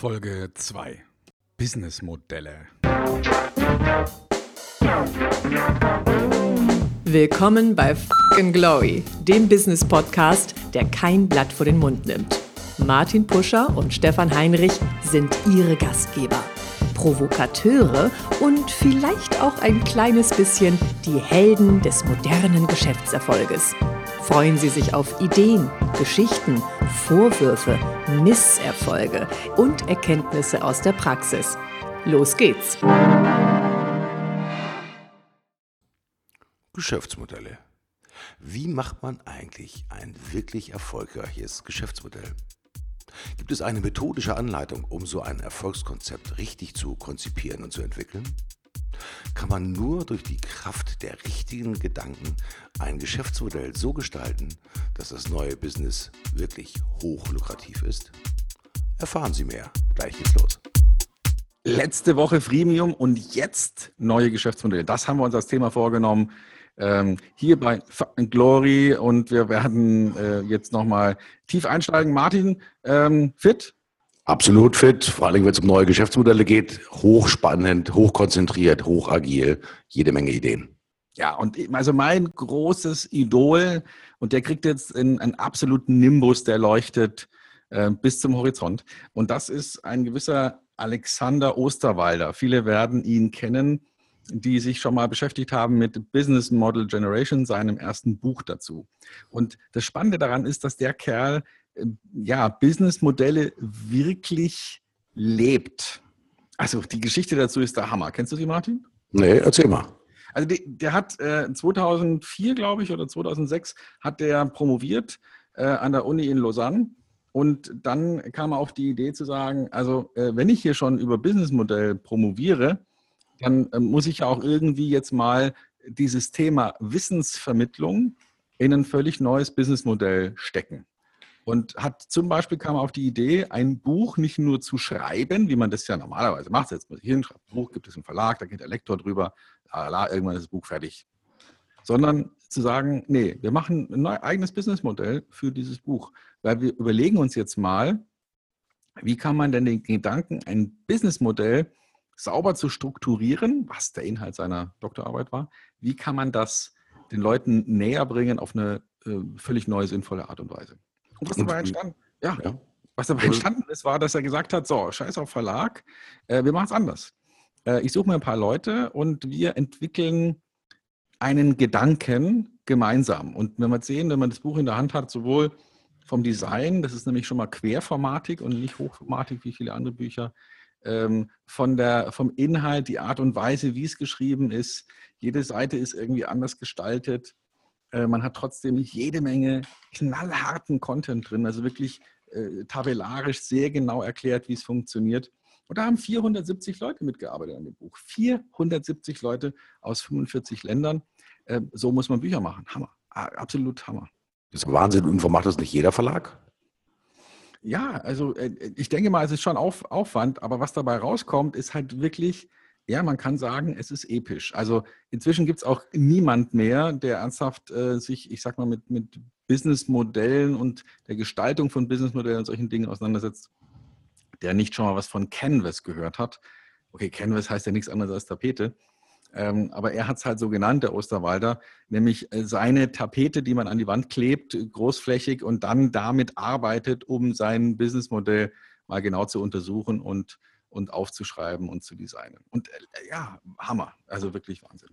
Folge 2 Businessmodelle. Willkommen bei Fucking Glory, dem Business Podcast, der kein Blatt vor den Mund nimmt. Martin Puscher und Stefan Heinrich sind ihre Gastgeber. Provokateure und vielleicht auch ein kleines bisschen die Helden des modernen Geschäftserfolges. Freuen Sie sich auf Ideen, Geschichten, Vorwürfe, Misserfolge und Erkenntnisse aus der Praxis. Los geht's! Geschäftsmodelle. Wie macht man eigentlich ein wirklich erfolgreiches Geschäftsmodell? Gibt es eine methodische Anleitung, um so ein Erfolgskonzept richtig zu konzipieren und zu entwickeln? Kann man nur durch die Kraft der richtigen Gedanken ein Geschäftsmodell so gestalten, dass das neue Business wirklich hochlukrativ ist? Erfahren Sie mehr. Gleich geht's los. Letzte Woche Freemium und jetzt neue Geschäftsmodelle. Das haben wir uns als Thema vorgenommen. Ähm, hier bei Glory und wir werden äh, jetzt nochmal tief einsteigen. Martin, ähm, fit? Absolut fit, vor allem wenn es um neue Geschäftsmodelle geht. Hochspannend, hochkonzentriert, hochagil, jede Menge Ideen. Ja, und also mein großes Idol, und der kriegt jetzt einen absoluten Nimbus, der leuchtet äh, bis zum Horizont. Und das ist ein gewisser Alexander Osterwalder. Viele werden ihn kennen, die sich schon mal beschäftigt haben mit Business Model Generation, seinem ersten Buch dazu. Und das Spannende daran ist, dass der Kerl ja, Businessmodelle wirklich lebt. Also die Geschichte dazu ist der Hammer. Kennst du sie, Martin? Nee, erzähl mal. Also die, der hat äh, 2004, glaube ich, oder 2006 hat der promoviert äh, an der Uni in Lausanne. Und dann kam er auf die Idee zu sagen, also äh, wenn ich hier schon über Businessmodell promoviere, dann äh, muss ich ja auch irgendwie jetzt mal dieses Thema Wissensvermittlung in ein völlig neues Businessmodell stecken. Und hat zum Beispiel kam auf die Idee, ein Buch nicht nur zu schreiben, wie man das ja normalerweise macht. Jetzt muss ich hin, schreibe ein Buch, gibt es einen Verlag, da geht der Lektor drüber, la, irgendwann ist das Buch fertig. Sondern zu sagen, nee, wir machen ein eigenes Businessmodell für dieses Buch. Weil wir überlegen uns jetzt mal, wie kann man denn den Gedanken, ein Businessmodell sauber zu strukturieren, was der Inhalt seiner Doktorarbeit war, wie kann man das den Leuten näher bringen auf eine äh, völlig neue, sinnvolle Art und Weise. Und was dabei entstanden, ja, ja. Was dabei entstanden ist, war, dass er gesagt hat, so, scheiß auf Verlag, äh, wir machen es anders. Äh, ich suche mir ein paar Leute und wir entwickeln einen Gedanken gemeinsam. Und wenn man sehen, wenn man das Buch in der Hand hat, sowohl vom Design, das ist nämlich schon mal querformatig und nicht hochformatig wie viele andere Bücher, ähm, von der, vom Inhalt, die Art und Weise, wie es geschrieben ist. Jede Seite ist irgendwie anders gestaltet. Äh, man hat trotzdem jede Menge knallharten Content drin, also wirklich äh, tabellarisch sehr genau erklärt, wie es funktioniert. Und da haben 470 Leute mitgearbeitet an dem Buch. 470 Leute aus 45 Ländern. Äh, so muss man Bücher machen. Hammer. Absolut Hammer. Das ist Wahnsinn. Und warum macht das nicht jeder Verlag? Ja, also äh, ich denke mal, es ist schon Auf, Aufwand, aber was dabei rauskommt, ist halt wirklich, ja, man kann sagen, es ist episch. Also inzwischen gibt es auch niemand mehr, der ernsthaft äh, sich, ich sag mal, mit, mit Businessmodellen und der Gestaltung von Businessmodellen und solchen Dingen auseinandersetzt, der nicht schon mal was von Canvas gehört hat. Okay, Canvas heißt ja nichts anderes als Tapete. Ähm, aber er hat es halt so genannt, der Osterwalder, nämlich äh, seine Tapete, die man an die Wand klebt, großflächig und dann damit arbeitet, um sein Businessmodell mal genau zu untersuchen und, und aufzuschreiben und zu designen. Und äh, ja, Hammer, also wirklich Wahnsinn.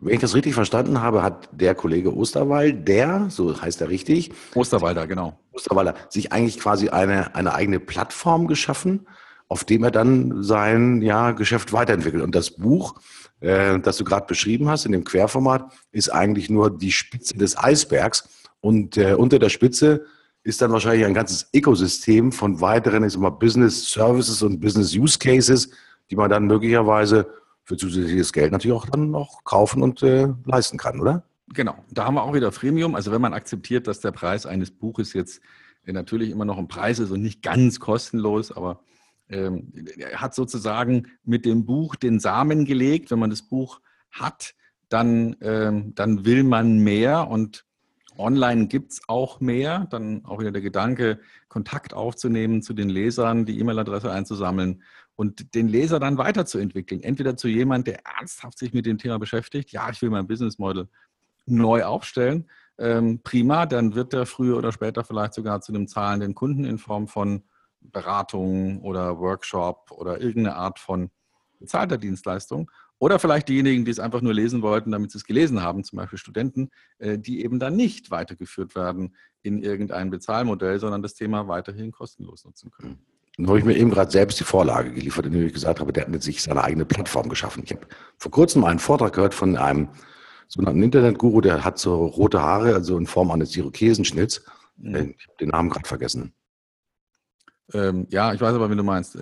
Wenn ich das richtig verstanden habe, hat der Kollege Osterwald, der, so heißt er richtig. Osterwalder, genau. Osterwalder, sich eigentlich quasi eine, eine eigene Plattform geschaffen, auf dem er dann sein ja, Geschäft weiterentwickelt. Und das Buch, äh, das du gerade beschrieben hast, in dem Querformat, ist eigentlich nur die Spitze des Eisbergs. Und äh, unter der Spitze ist dann wahrscheinlich ein ganzes Ökosystem von weiteren ich sag mal, Business Services und Business Use Cases, die man dann möglicherweise für zusätzliches Geld natürlich auch dann noch kaufen und äh, leisten kann, oder? Genau, da haben wir auch wieder Freemium. Also wenn man akzeptiert, dass der Preis eines Buches jetzt äh, natürlich immer noch ein Preis ist und nicht ganz kostenlos, aber ähm, er hat sozusagen mit dem Buch den Samen gelegt. Wenn man das Buch hat, dann, ähm, dann will man mehr und Online gibt es auch mehr. Dann auch wieder der Gedanke, Kontakt aufzunehmen zu den Lesern, die E-Mail-Adresse einzusammeln und den Leser dann weiterzuentwickeln. Entweder zu jemand, der ernsthaft sich mit dem Thema beschäftigt. Ja, ich will mein Business Model neu aufstellen. Ähm, prima, dann wird er früher oder später vielleicht sogar zu einem zahlenden Kunden in Form von Beratung oder Workshop oder irgendeine Art von bezahlter Dienstleistung. Oder vielleicht diejenigen, die es einfach nur lesen wollten, damit sie es gelesen haben, zum Beispiel Studenten, äh, die eben dann nicht weitergeführt werden in irgendein Bezahlmodell, sondern das Thema weiterhin kostenlos nutzen können. Nun habe ich mir eben gerade selbst die Vorlage geliefert, indem ich gesagt habe, der hat mit sich seine eigene Plattform geschaffen. Ich habe vor kurzem einen Vortrag gehört von einem sogenannten Internetguru, der hat so rote Haare, also in Form eines Irokesenschnitts. Mhm. Äh, ich habe den Namen gerade vergessen. Ähm, ja, ich weiß aber, wie du meinst.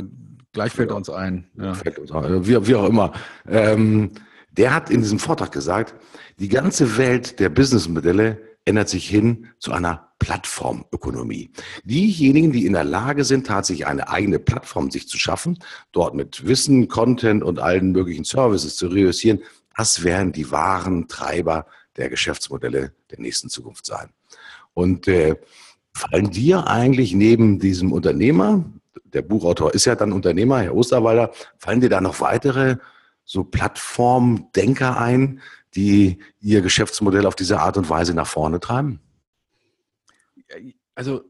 Gleich fällt ja. uns ein. Ja. Fällt uns ein. Wie, wie auch immer. Ähm, der hat in diesem Vortrag gesagt, die ganze Welt der Businessmodelle ändert sich hin zu einer Plattformökonomie. Diejenigen, die in der Lage sind, tatsächlich eine eigene Plattform sich zu schaffen, dort mit Wissen, Content und allen möglichen Services zu reüssieren, das werden die wahren Treiber der Geschäftsmodelle der nächsten Zukunft sein. Und äh, fallen dir eigentlich neben diesem Unternehmer, der Buchautor ist ja dann Unternehmer, Herr Osterwalder, fallen dir da noch weitere so Plattformdenker ein, die ihr Geschäftsmodell auf diese Art und Weise nach vorne treiben? Also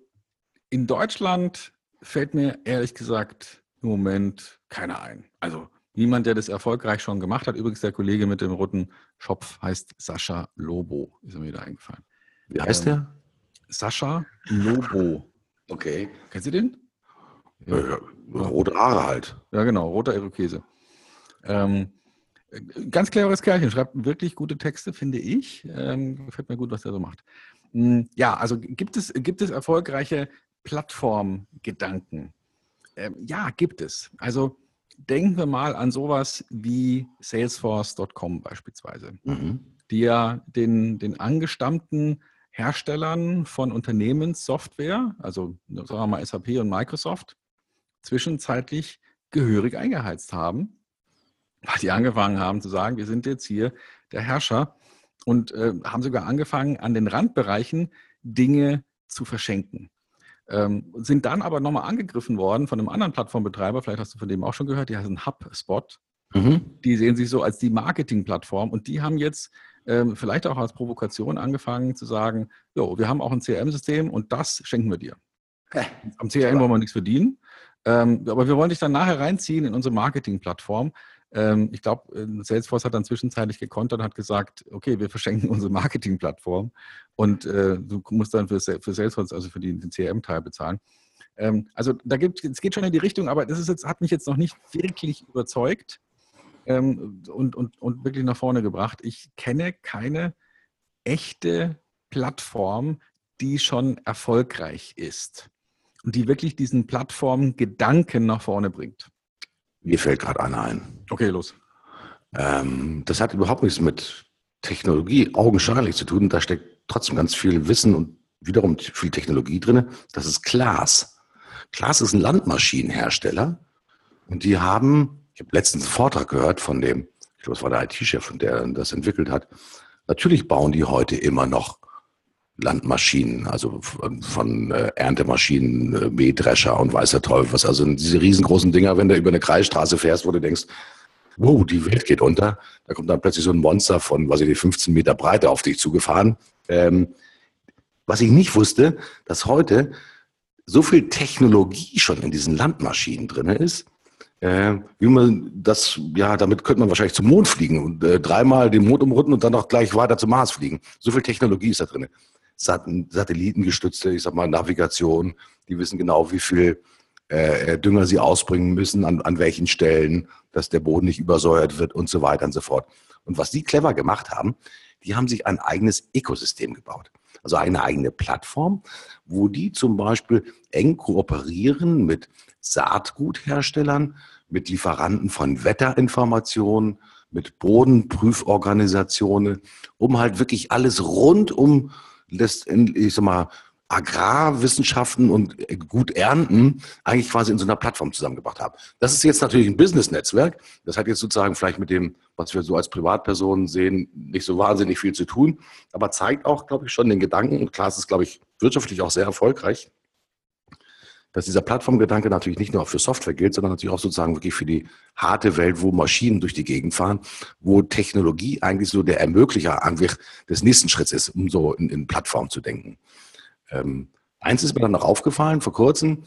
in Deutschland fällt mir ehrlich gesagt im Moment keiner ein. Also niemand, der das erfolgreich schon gemacht hat. Übrigens der Kollege mit dem roten Schopf heißt Sascha Lobo, ist mir wieder eingefallen. Wie heißt ähm, der? Sascha Lobo. Okay. Kennst du den? Ja, ja, rote Haare halt. Ja, genau, roter Irokese. Ähm, ganz cleveres Kerlchen, schreibt wirklich gute Texte, finde ich. Ähm, gefällt mir gut, was er so macht. Hm, ja, also gibt es, gibt es erfolgreiche Plattformgedanken? Ähm, ja, gibt es. Also denken wir mal an sowas wie Salesforce.com beispielsweise, mhm. die ja den, den angestammten Herstellern von Unternehmenssoftware, also sagen wir mal SAP und Microsoft, zwischenzeitlich gehörig eingeheizt haben, weil die angefangen haben zu sagen, wir sind jetzt hier der Herrscher und äh, haben sogar angefangen, an den Randbereichen Dinge zu verschenken. Ähm, sind dann aber nochmal angegriffen worden von einem anderen Plattformbetreiber, vielleicht hast du von dem auch schon gehört, die heißen HubSpot. Mhm. Die sehen sich so als die Marketingplattform und die haben jetzt ähm, vielleicht auch als Provokation angefangen zu sagen, jo, wir haben auch ein CRM-System und das schenken wir dir. Am CRM wollen wir nichts verdienen, ähm, aber wir wollen dich dann nachher reinziehen in unsere Marketingplattform. Ähm, ich glaube, äh, Salesforce hat dann zwischenzeitlich gekontert und hat gesagt, okay, wir verschenken unsere Marketingplattform und äh, du musst dann für, für Salesforce, also für den, CRM-Teil bezahlen. Ähm, also da gibt es geht schon in die Richtung, aber das ist jetzt, hat mich jetzt noch nicht wirklich überzeugt ähm, und, und, und wirklich nach vorne gebracht. Ich kenne keine echte Plattform, die schon erfolgreich ist und die wirklich diesen Plattformgedanken nach vorne bringt. Mir fällt gerade einer ein. Okay, los. Ähm, das hat überhaupt nichts mit Technologie augenscheinlich zu tun. Da steckt trotzdem ganz viel Wissen und wiederum viel Technologie drin. Das ist Klaas. Klaas ist ein Landmaschinenhersteller und die haben ich habe letztens einen Vortrag gehört von dem, ich glaube, es war der IT-Chef, der das entwickelt hat. Natürlich bauen die heute immer noch Landmaschinen, also von, äh, Erntemaschinen, äh, Mähdrescher und weiß der Teufel was. Also diese riesengroßen Dinger, wenn du über eine Kreisstraße fährst, wo du denkst, wow, die Welt geht unter. Da kommt dann plötzlich so ein Monster von, was ich die 15 Meter Breite auf dich zugefahren. Ähm, was ich nicht wusste, dass heute so viel Technologie schon in diesen Landmaschinen drin ist, äh, wie man das, ja, damit könnte man wahrscheinlich zum Mond fliegen und äh, dreimal den Mond umrunden und dann auch gleich weiter zum Mars fliegen. So viel Technologie ist da drin. Sat Satellitengestützte, ich sag mal, Navigation, die wissen genau, wie viel äh, äh, Dünger sie ausbringen müssen, an, an welchen Stellen, dass der Boden nicht übersäuert wird und so weiter und so fort. Und was die clever gemacht haben, die haben sich ein eigenes Ökosystem gebaut. Also eine eigene Plattform, wo die zum Beispiel eng kooperieren mit Saatgutherstellern, mit Lieferanten von Wetterinformationen, mit Bodenprüforganisationen, um halt wirklich alles rund um, ich sag mal, Agrarwissenschaften und gut ernten eigentlich quasi in so einer Plattform zusammengebracht haben. Das ist jetzt natürlich ein Business-Netzwerk. Das hat jetzt sozusagen vielleicht mit dem, was wir so als Privatpersonen sehen, nicht so wahnsinnig viel zu tun, aber zeigt auch, glaube ich, schon den Gedanken, und klar, es ist, glaube ich, wirtschaftlich auch sehr erfolgreich, dass dieser Plattformgedanke natürlich nicht nur für Software gilt, sondern natürlich auch sozusagen wirklich für die harte Welt, wo Maschinen durch die Gegend fahren, wo Technologie eigentlich so der Ermöglicher des nächsten Schritts ist, um so in, in Plattform zu denken. Ähm, eins ist mir dann noch aufgefallen vor kurzem,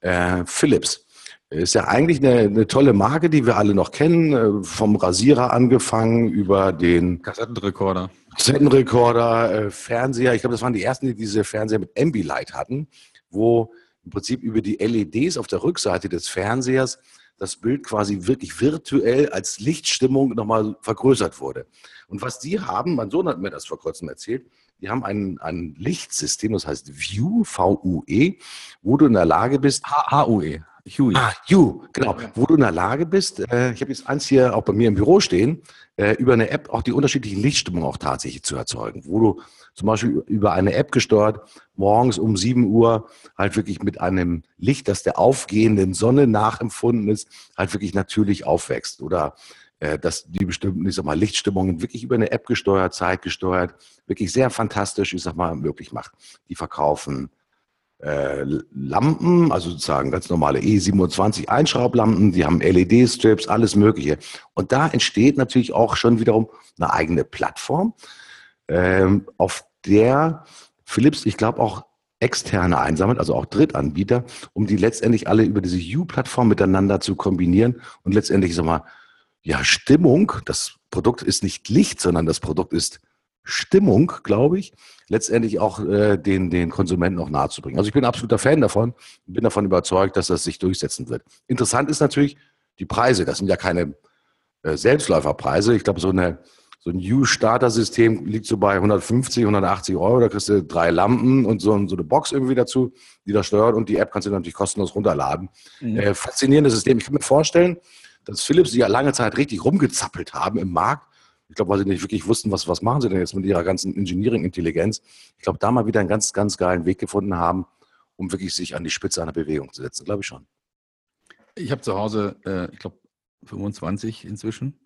äh, Philips. Ist ja eigentlich eine, eine, tolle Marke, die wir alle noch kennen, äh, vom Rasierer angefangen über den Kassettenrekorder. Kassettenrekorder, äh, Fernseher. Ich glaube, das waren die ersten, die diese Fernseher mit Ambilight hatten, wo im Prinzip über die LEDs auf der Rückseite des Fernsehers das Bild quasi wirklich virtuell als Lichtstimmung nochmal vergrößert wurde. Und was die haben, mein Sohn hat mir das vor kurzem erzählt, die haben ein, ein Lichtsystem, das heißt View, V-U-E, wo du in der Lage bist. H-U-E. Huey. Ah, You, genau. Wo du in der Lage bist, äh, ich habe jetzt eins hier auch bei mir im Büro stehen, äh, über eine App auch die unterschiedlichen Lichtstimmungen auch tatsächlich zu erzeugen. Wo du zum Beispiel über eine App gesteuert, morgens um 7 Uhr halt wirklich mit einem Licht, das der aufgehenden Sonne nachempfunden ist, halt wirklich natürlich aufwächst. Oder äh, dass die bestimmten, ich sag mal, Lichtstimmungen wirklich über eine App gesteuert, zeitgesteuert, wirklich sehr fantastisch, ich sag mal, möglich macht. Die verkaufen äh, Lampen, also sozusagen ganz normale E27 Einschraublampen, die haben LED-Strips, alles Mögliche. Und da entsteht natürlich auch schon wiederum eine eigene Plattform, ähm, auf der Philips, ich glaube, auch externe einsammelt, also auch Drittanbieter, um die letztendlich alle über diese U-Plattform miteinander zu kombinieren und letztendlich, sag mal, ja, Stimmung, das Produkt ist nicht Licht, sondern das Produkt ist Stimmung, glaube ich, letztendlich auch äh, den, den Konsumenten auch nahezubringen. Also ich bin ein absoluter Fan davon und bin davon überzeugt, dass das sich durchsetzen wird. Interessant ist natürlich die Preise. Das sind ja keine äh, Selbstläuferpreise. Ich glaube, so, eine, so ein U-Starter-System liegt so bei 150, 180 Euro. Da kriegst du drei Lampen und so, so eine Box irgendwie dazu, die das steuert. Und die App kannst du natürlich kostenlos runterladen. Mhm. Äh, faszinierendes System. Ich kann mir vorstellen, dass Philips, die ja lange Zeit richtig rumgezappelt haben im Markt, ich glaube, weil sie nicht wirklich wussten, was, was machen sie denn jetzt mit ihrer ganzen Engineering-Intelligenz. Ich glaube, da mal wieder einen ganz, ganz geilen Weg gefunden haben, um wirklich sich an die Spitze einer Bewegung zu setzen, glaube ich schon. Ich habe zu Hause, äh, ich glaube, 25 inzwischen.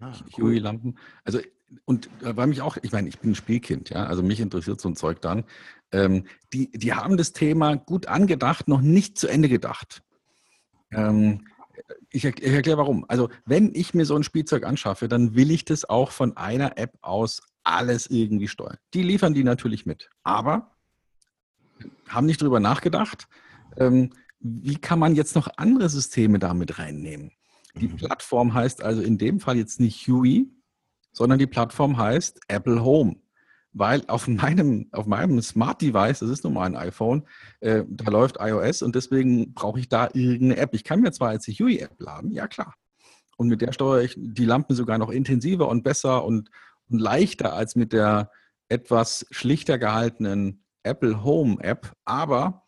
Ah, cool. Huey-Lampen. Also, und äh, weil mich auch, ich meine, ich bin ein Spielkind, ja, also mich interessiert so ein Zeug dann. Ähm, die, die haben das Thema gut angedacht, noch nicht zu Ende gedacht. Ähm, ich, ich erkläre warum. Also, wenn ich mir so ein Spielzeug anschaffe, dann will ich das auch von einer App aus alles irgendwie steuern. Die liefern die natürlich mit. Aber haben nicht drüber nachgedacht, ähm, wie kann man jetzt noch andere Systeme damit reinnehmen? Die mhm. Plattform heißt also in dem Fall jetzt nicht Huey, sondern die Plattform heißt Apple Home weil auf meinem, auf meinem Smart Device, das ist nun mal ein iPhone, äh, da läuft iOS und deswegen brauche ich da irgendeine App. Ich kann mir zwar jetzt die Huey-App laden, ja klar. Und mit der steuere ich die Lampen sogar noch intensiver und besser und, und leichter als mit der etwas schlichter gehaltenen Apple Home App. Aber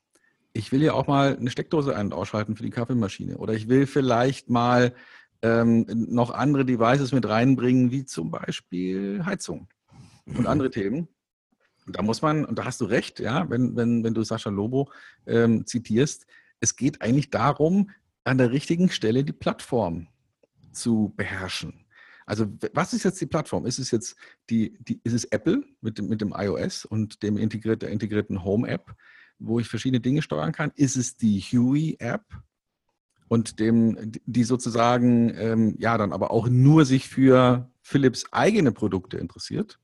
ich will ja auch mal eine Steckdose ein- und ausschalten für die Kaffeemaschine. Oder ich will vielleicht mal ähm, noch andere Devices mit reinbringen, wie zum Beispiel Heizung und andere Themen. Und da muss man, und da hast du recht, ja, wenn, wenn, wenn du Sascha Lobo ähm, zitierst, es geht eigentlich darum, an der richtigen Stelle die Plattform zu beherrschen. Also was ist jetzt die Plattform? Ist es jetzt die, die ist es Apple mit dem, mit dem iOS und dem integriert, der integrierten Home-App, wo ich verschiedene Dinge steuern kann? Ist es die Huey-App und dem, die sozusagen ähm, ja dann aber auch nur sich für Philips eigene Produkte interessiert?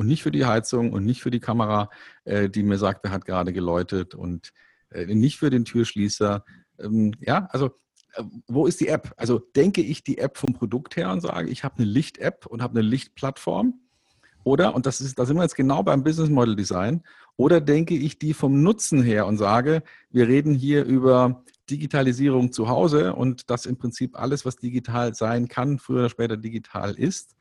Und nicht für die Heizung und nicht für die Kamera, äh, die mir sagt, wer hat gerade geläutet und äh, nicht für den Türschließer. Ähm, ja, also äh, wo ist die App? Also denke ich die App vom Produkt her und sage, ich habe eine Licht-App und habe eine Lichtplattform? Oder, und das ist, da sind wir jetzt genau beim Business Model Design, oder denke ich die vom Nutzen her und sage, wir reden hier über Digitalisierung zu Hause und dass im Prinzip alles, was digital sein kann, früher oder später digital ist.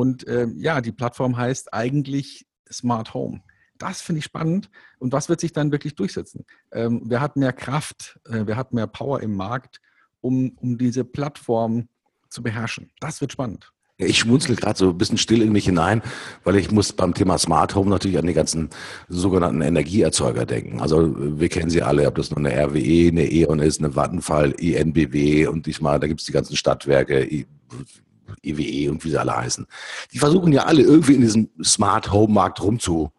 Und äh, ja, die Plattform heißt eigentlich Smart Home. Das finde ich spannend. Und was wird sich dann wirklich durchsetzen? Ähm, wer hat mehr Kraft, äh, wer hat mehr Power im Markt, um, um diese Plattform zu beherrschen? Das wird spannend. Ich schmunzel gerade so ein bisschen still in mich hinein, weil ich muss beim Thema Smart Home natürlich an die ganzen sogenannten Energieerzeuger denken. Also wir kennen sie alle, ob das nur eine RWE, eine E.ON ist, eine Vattenfall, ENBW und diesmal, da gibt es die ganzen Stadtwerke, EWE und wie sie alle heißen. Die versuchen ja alle irgendwie in diesem Smart Home Markt rumzu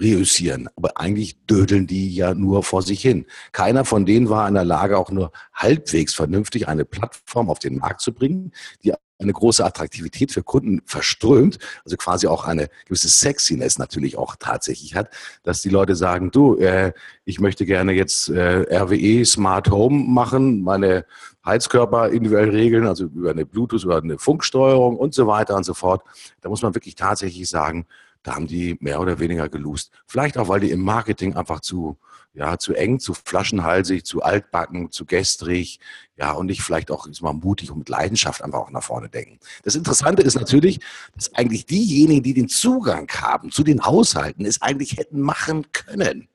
reüssieren. Aber eigentlich dödeln die ja nur vor sich hin. Keiner von denen war in der Lage, auch nur halbwegs vernünftig eine Plattform auf den Markt zu bringen, die eine große Attraktivität für Kunden verströmt, also quasi auch eine gewisse Sexiness natürlich auch tatsächlich hat, dass die Leute sagen, du, äh, ich möchte gerne jetzt äh, RWE Smart Home machen, meine Heizkörper individuell regeln, also über eine Bluetooth oder eine Funksteuerung und so weiter und so fort. Da muss man wirklich tatsächlich sagen, da haben die mehr oder weniger gelust. Vielleicht auch, weil die im Marketing einfach zu, ja, zu eng, zu flaschenhalsig, zu altbacken, zu gestrig, ja, und nicht vielleicht auch mal mutig und mit Leidenschaft einfach auch nach vorne denken. Das Interessante ist natürlich, dass eigentlich diejenigen, die den Zugang haben zu den Haushalten, es eigentlich hätten machen können.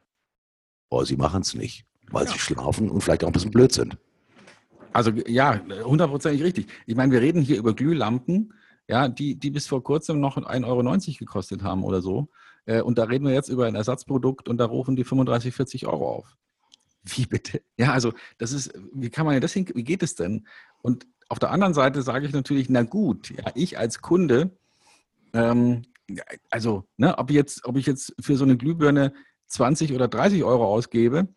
Aber sie machen es nicht, weil ja. sie schlafen und vielleicht auch ein bisschen blöd sind. Also ja, hundertprozentig richtig. Ich meine, wir reden hier über Glühlampen, ja, die, die bis vor kurzem noch 1,90 Euro gekostet haben oder so. Äh, und da reden wir jetzt über ein Ersatzprodukt und da rufen die 35, 40 Euro auf. Wie bitte? Ja, also das ist, wie kann man das hin, wie geht es denn? Und auf der anderen Seite sage ich natürlich, na gut, ja, ich als Kunde, ähm, also, ne, ob, jetzt, ob ich jetzt für so eine Glühbirne 20 oder 30 Euro ausgebe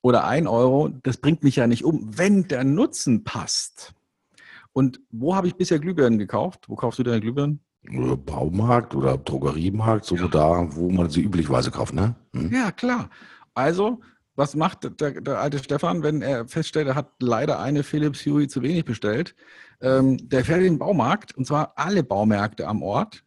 oder 1 Euro, das bringt mich ja nicht um, wenn der Nutzen passt. Und wo habe ich bisher Glühbirnen gekauft? Wo kaufst du deine Glühbirnen? Baumarkt oder Drogeriemarkt, so ja. da, wo man sie üblicherweise kauft, ne? Hm? Ja, klar. Also, was macht der, der, alte Stefan, wenn er feststellt, er hat leider eine Philips Hue zu wenig bestellt? Ähm, der fährt in den Baumarkt, und zwar alle Baumärkte am Ort,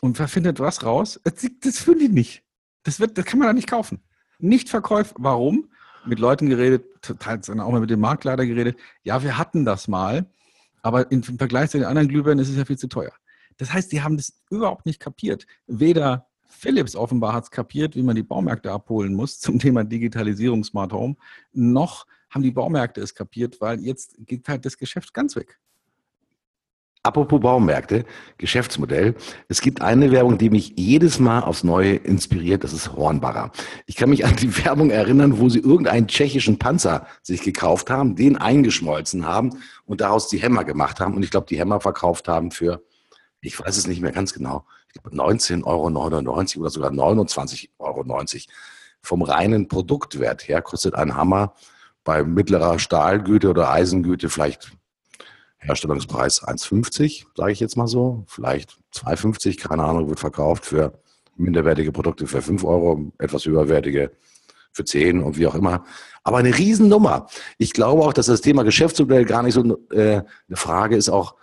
und findet was raus. Das, das finde ich nicht. Das, wird, das kann man da nicht kaufen. Nicht verkauft. Warum? Mit Leuten geredet, teils auch mal mit dem Marktleiter geredet. Ja, wir hatten das mal. Aber im Vergleich zu den anderen Glühbirnen ist es ja viel zu teuer. Das heißt, die haben das überhaupt nicht kapiert. Weder Philips offenbar hat es kapiert, wie man die Baumärkte abholen muss zum Thema Digitalisierung Smart Home, noch haben die Baumärkte es kapiert, weil jetzt geht halt das Geschäft ganz weg. Apropos Baumärkte, Geschäftsmodell. Es gibt eine Werbung, die mich jedes Mal aufs Neue inspiriert. Das ist Hornbacher. Ich kann mich an die Werbung erinnern, wo sie irgendeinen tschechischen Panzer sich gekauft haben, den eingeschmolzen haben und daraus die Hämmer gemacht haben. Und ich glaube, die Hämmer verkauft haben für, ich weiß es nicht mehr ganz genau, 19,99 Euro oder sogar 29,90 Euro. Vom reinen Produktwert her kostet ein Hammer bei mittlerer Stahlgüte oder Eisengüte vielleicht Herstellungspreis 1,50, sage ich jetzt mal so. Vielleicht 2,50, keine Ahnung, wird verkauft für minderwertige Produkte für 5 Euro, etwas überwertige für 10 und wie auch immer. Aber eine Riesennummer. Ich glaube auch, dass das Thema Geschäftsmodell gar nicht so äh, eine Frage ist, auch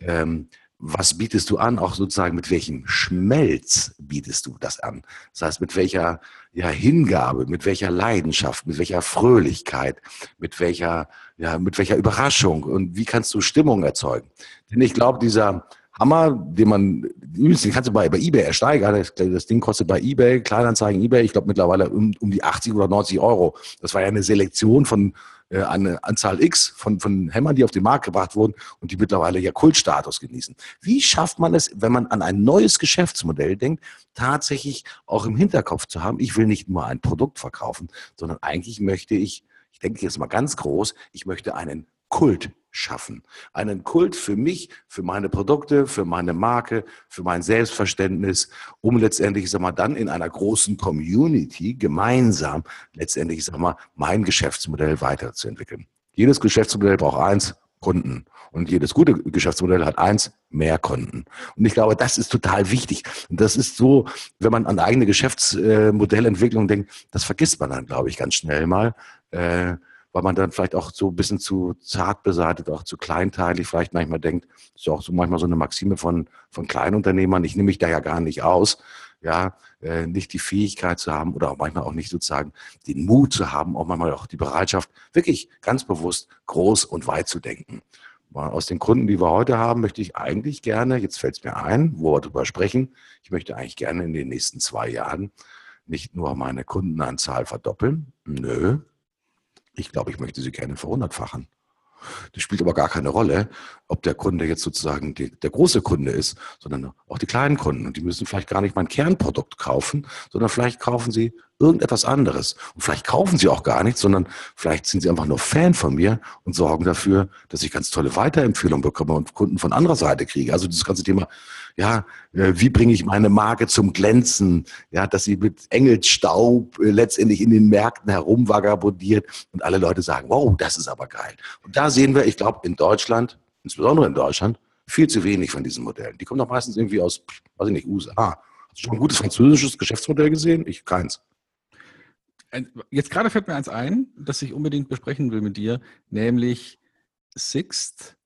ähm, was bietest du an, auch sozusagen mit welchem Schmelz bietest du das an? Das heißt, mit welcher ja, Hingabe, mit welcher Leidenschaft, mit welcher Fröhlichkeit, mit welcher, ja, mit welcher Überraschung und wie kannst du Stimmung erzeugen? Denn ich glaube, dieser Hammer, den man, den kannst du bei, bei eBay ersteigern. Das, das Ding kostet bei eBay, Kleinanzeigen eBay, ich glaube mittlerweile um, um die 80 oder 90 Euro. Das war ja eine Selektion von äh, eine Anzahl X von, von Hämmern, die auf den Markt gebracht wurden und die mittlerweile ja Kultstatus genießen. Wie schafft man es, wenn man an ein neues Geschäftsmodell denkt, tatsächlich auch im Hinterkopf zu haben, ich will nicht nur ein Produkt verkaufen, sondern eigentlich möchte ich, ich denke jetzt mal ganz groß, ich möchte einen Kult schaffen. Einen Kult für mich, für meine Produkte, für meine Marke, für mein Selbstverständnis, um letztendlich, sag mal, dann in einer großen Community gemeinsam letztendlich, sag mal, mein Geschäftsmodell weiterzuentwickeln. Jedes Geschäftsmodell braucht eins, Kunden. Und jedes gute Geschäftsmodell hat eins, mehr Kunden. Und ich glaube, das ist total wichtig. Und das ist so, wenn man an eigene Geschäftsmodellentwicklung denkt, das vergisst man dann, glaube ich, ganz schnell mal. Äh, weil man dann vielleicht auch so ein bisschen zu zart beseitigt, auch zu kleinteilig vielleicht manchmal denkt. Das ist ja auch so manchmal so eine Maxime von, von Kleinunternehmern. Ich nehme mich da ja gar nicht aus, ja, äh, nicht die Fähigkeit zu haben oder auch manchmal auch nicht sozusagen den Mut zu haben, auch manchmal auch die Bereitschaft, wirklich ganz bewusst groß und weit zu denken. Aus den Kunden, die wir heute haben, möchte ich eigentlich gerne, jetzt fällt es mir ein, wo wir darüber sprechen, ich möchte eigentlich gerne in den nächsten zwei Jahren nicht nur meine Kundenanzahl verdoppeln, nö, ich glaube, ich möchte sie gerne verhundertfachen. Das spielt aber gar keine Rolle, ob der Kunde jetzt sozusagen die, der große Kunde ist, sondern auch die kleinen Kunden. Und die müssen vielleicht gar nicht mein Kernprodukt kaufen, sondern vielleicht kaufen sie irgendetwas anderes. Und vielleicht kaufen sie auch gar nichts, sondern vielleicht sind sie einfach nur Fan von mir und sorgen dafür, dass ich ganz tolle Weiterempfehlungen bekomme und Kunden von anderer Seite kriege. Also dieses ganze Thema, ja, äh, wie bringe ich meine Marke zum Glänzen? Ja, dass sie mit Engelsstaub äh, letztendlich in den Märkten herumvagabundiert und alle Leute sagen, wow, das ist aber geil. Und da sehen wir, ich glaube, in Deutschland, insbesondere in Deutschland, viel zu wenig von diesen Modellen. Die kommen doch meistens irgendwie aus, weiß ich nicht, USA. Hast du schon ein gutes französisches Geschäftsmodell gesehen? Ich keins. Jetzt gerade fällt mir eins ein, das ich unbedingt besprechen will mit dir, nämlich Sixt.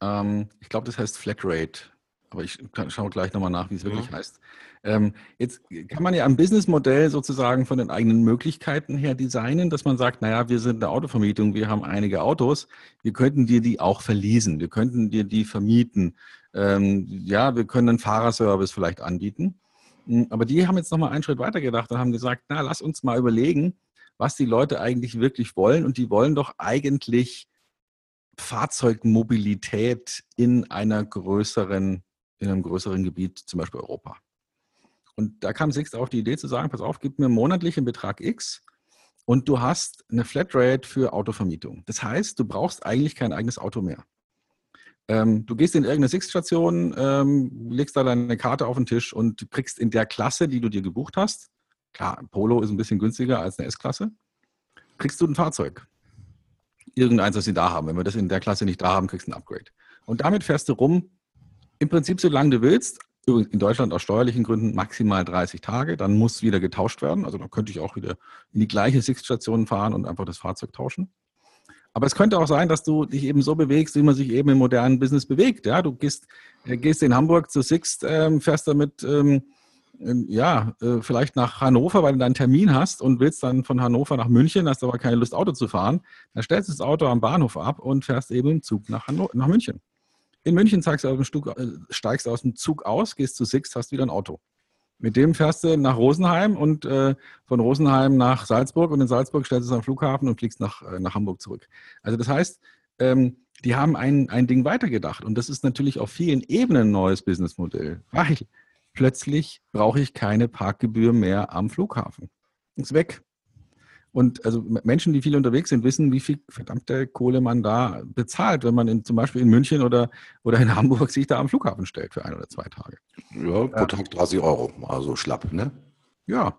Ähm, ich glaube, das heißt Flatrate. Aber ich schaue gleich nochmal nach, wie es wirklich ja. heißt. Ähm, jetzt kann man ja ein Businessmodell sozusagen von den eigenen Möglichkeiten her designen, dass man sagt, naja, wir sind eine Autovermietung, wir haben einige Autos, wir könnten dir die auch verlesen, wir könnten dir die vermieten. Ähm, ja, wir können einen Fahrerservice vielleicht anbieten. Hm, aber die haben jetzt nochmal einen Schritt weiter gedacht und haben gesagt, na, lass uns mal überlegen, was die Leute eigentlich wirklich wollen. Und die wollen doch eigentlich Fahrzeugmobilität in einer größeren, in einem größeren Gebiet, zum Beispiel Europa. Und da kam Sixt auf die Idee zu sagen, pass auf, gib mir monatlich einen Betrag X und du hast eine Flatrate für Autovermietung. Das heißt, du brauchst eigentlich kein eigenes Auto mehr. Ähm, du gehst in irgendeine Sixt-Station, ähm, legst da deine Karte auf den Tisch und kriegst in der Klasse, die du dir gebucht hast, klar, Polo ist ein bisschen günstiger als eine S-Klasse, kriegst du ein Fahrzeug. Irgendeins, das sie da haben. Wenn wir das in der Klasse nicht da haben, kriegst du ein Upgrade. Und damit fährst du rum, im Prinzip so lange du willst, in Deutschland aus steuerlichen Gründen maximal 30 Tage, dann muss wieder getauscht werden. Also dann könnte ich auch wieder in die gleiche Sixt-Station fahren und einfach das Fahrzeug tauschen. Aber es könnte auch sein, dass du dich eben so bewegst, wie man sich eben im modernen Business bewegt. Ja, du gehst, äh, gehst in Hamburg zu Sixt, ähm, fährst damit ähm, ja, äh, vielleicht nach Hannover, weil du deinen Termin hast und willst dann von Hannover nach München, hast aber keine Lust, Auto zu fahren. Dann stellst du das Auto am Bahnhof ab und fährst eben im Zug nach, Hanno nach München. In München steigst du, aus dem Stug, äh, steigst aus dem Zug aus, gehst zu Sixt, hast wieder ein Auto. Mit dem fährst du nach Rosenheim und äh, von Rosenheim nach Salzburg und in Salzburg stellst du es am Flughafen und fliegst nach, äh, nach Hamburg zurück. Also das heißt, ähm, die haben ein, ein Ding weitergedacht und das ist natürlich auf vielen Ebenen ein neues Businessmodell, weil plötzlich brauche ich keine Parkgebühr mehr am Flughafen. Ist weg. Und also Menschen, die viel unterwegs sind, wissen, wie viel verdammte Kohle man da bezahlt, wenn man in, zum Beispiel in München oder, oder in Hamburg sich da am Flughafen stellt für ein oder zwei Tage. Ja, pro Tag 30 Euro, also schlapp, ne? Ja.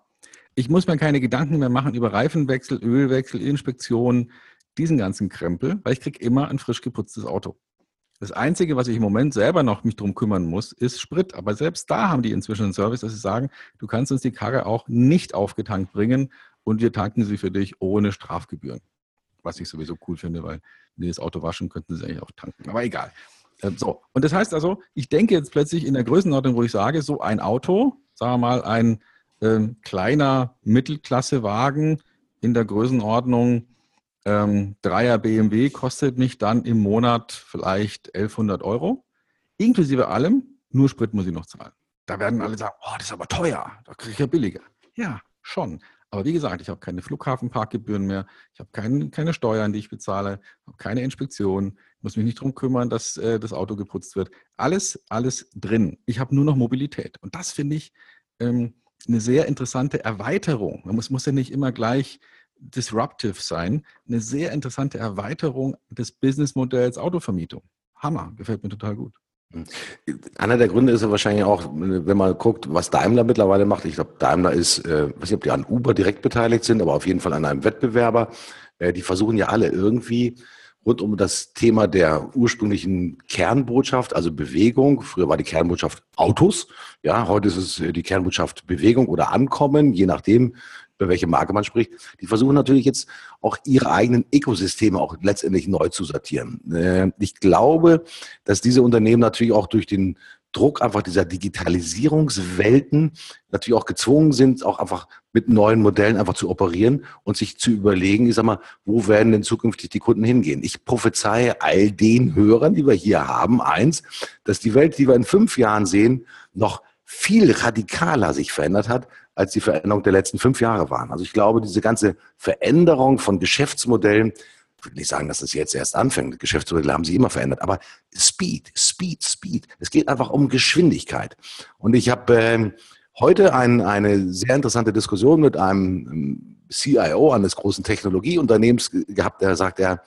Ich muss mir keine Gedanken mehr machen über Reifenwechsel, Ölwechsel, Inspektion, diesen ganzen Krempel, weil ich kriege immer ein frisch geputztes Auto. Das Einzige, was ich im Moment selber noch mich drum kümmern muss, ist Sprit. Aber selbst da haben die inzwischen einen Service, dass sie sagen, du kannst uns die Karre auch nicht aufgetankt bringen und wir tanken sie für dich ohne Strafgebühren. Was ich sowieso cool finde, weil wenn die das Auto waschen, könnten sie eigentlich auch tanken. Aber egal. Ähm, so. Und das heißt also, ich denke jetzt plötzlich in der Größenordnung, wo ich sage, so ein Auto, sagen wir mal ein ähm, kleiner Mittelklassewagen in der Größenordnung ähm, Dreier BMW kostet mich dann im Monat vielleicht 1100 Euro, inklusive allem, nur Sprit muss ich noch zahlen. Da werden alle sagen, oh, das ist aber teuer, da kriege ich ja billiger. Ja, schon. Aber wie gesagt, ich habe keine Flughafenparkgebühren mehr, ich habe kein, keine Steuern, die ich bezahle, habe keine Inspektion, muss mich nicht darum kümmern, dass äh, das Auto geputzt wird. Alles, alles drin. Ich habe nur noch Mobilität. Und das finde ich ähm, eine sehr interessante Erweiterung. Man muss, muss ja nicht immer gleich disruptive sein. Eine sehr interessante Erweiterung des Businessmodells Autovermietung. Hammer, gefällt mir total gut. Einer der Gründe ist ja wahrscheinlich auch, wenn man guckt, was Daimler mittlerweile macht. Ich glaube, Daimler ist, äh, weiß nicht, ob die an Uber direkt beteiligt sind, aber auf jeden Fall an einem Wettbewerber. Äh, die versuchen ja alle irgendwie rund um das Thema der ursprünglichen Kernbotschaft, also Bewegung. Früher war die Kernbotschaft Autos. Ja, heute ist es äh, die Kernbotschaft Bewegung oder Ankommen, je nachdem, über welche Marke man spricht, die versuchen natürlich jetzt auch ihre eigenen Ökosysteme auch letztendlich neu zu sortieren. Äh, ich glaube, dass diese Unternehmen natürlich auch durch den Druck einfach dieser Digitalisierungswelten natürlich auch gezwungen sind, auch einfach mit neuen Modellen einfach zu operieren und sich zu überlegen, ich sag mal, wo werden denn zukünftig die Kunden hingehen? Ich prophezeie all den Hörern, die wir hier haben, eins, dass die Welt, die wir in fünf Jahren sehen, noch viel radikaler sich verändert hat, als die Veränderung der letzten fünf Jahre waren. Also ich glaube, diese ganze Veränderung von Geschäftsmodellen würde nicht sagen, dass das jetzt erst anfängt. Geschäftsmodelle haben sich immer verändert. Aber Speed, Speed, Speed. Es geht einfach um Geschwindigkeit. Und ich habe äh, heute ein, eine sehr interessante Diskussion mit einem ähm, CIO eines großen Technologieunternehmens gehabt, der sagt, ja,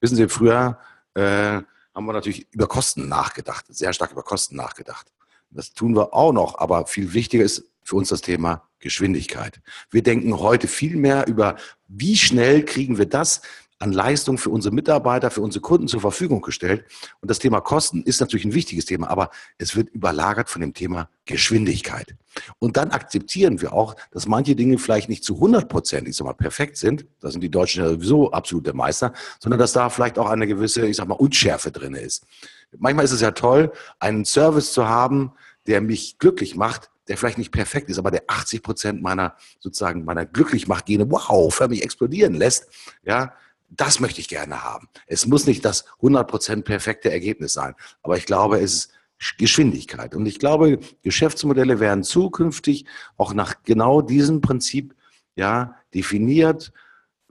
wissen Sie, früher äh, haben wir natürlich über Kosten nachgedacht, sehr stark über Kosten nachgedacht. Das tun wir auch noch, aber viel wichtiger ist für uns das Thema Geschwindigkeit. Wir denken heute viel mehr über, wie schnell kriegen wir das, an Leistung für unsere Mitarbeiter, für unsere Kunden zur Verfügung gestellt. Und das Thema Kosten ist natürlich ein wichtiges Thema, aber es wird überlagert von dem Thema Geschwindigkeit. Und dann akzeptieren wir auch, dass manche Dinge vielleicht nicht zu 100 Prozent, ich sag mal, perfekt sind. Da sind die Deutschen ja sowieso absolute Meister, sondern dass da vielleicht auch eine gewisse, ich sag mal, Unschärfe drin ist. Manchmal ist es ja toll, einen Service zu haben, der mich glücklich macht, der vielleicht nicht perfekt ist, aber der 80 Prozent meiner sozusagen meiner Glücklichmachgene, wow, für mich explodieren lässt, ja, das möchte ich gerne haben. Es muss nicht das 100% perfekte Ergebnis sein, aber ich glaube, es ist Geschwindigkeit. Und ich glaube, Geschäftsmodelle werden zukünftig auch nach genau diesem Prinzip ja, definiert,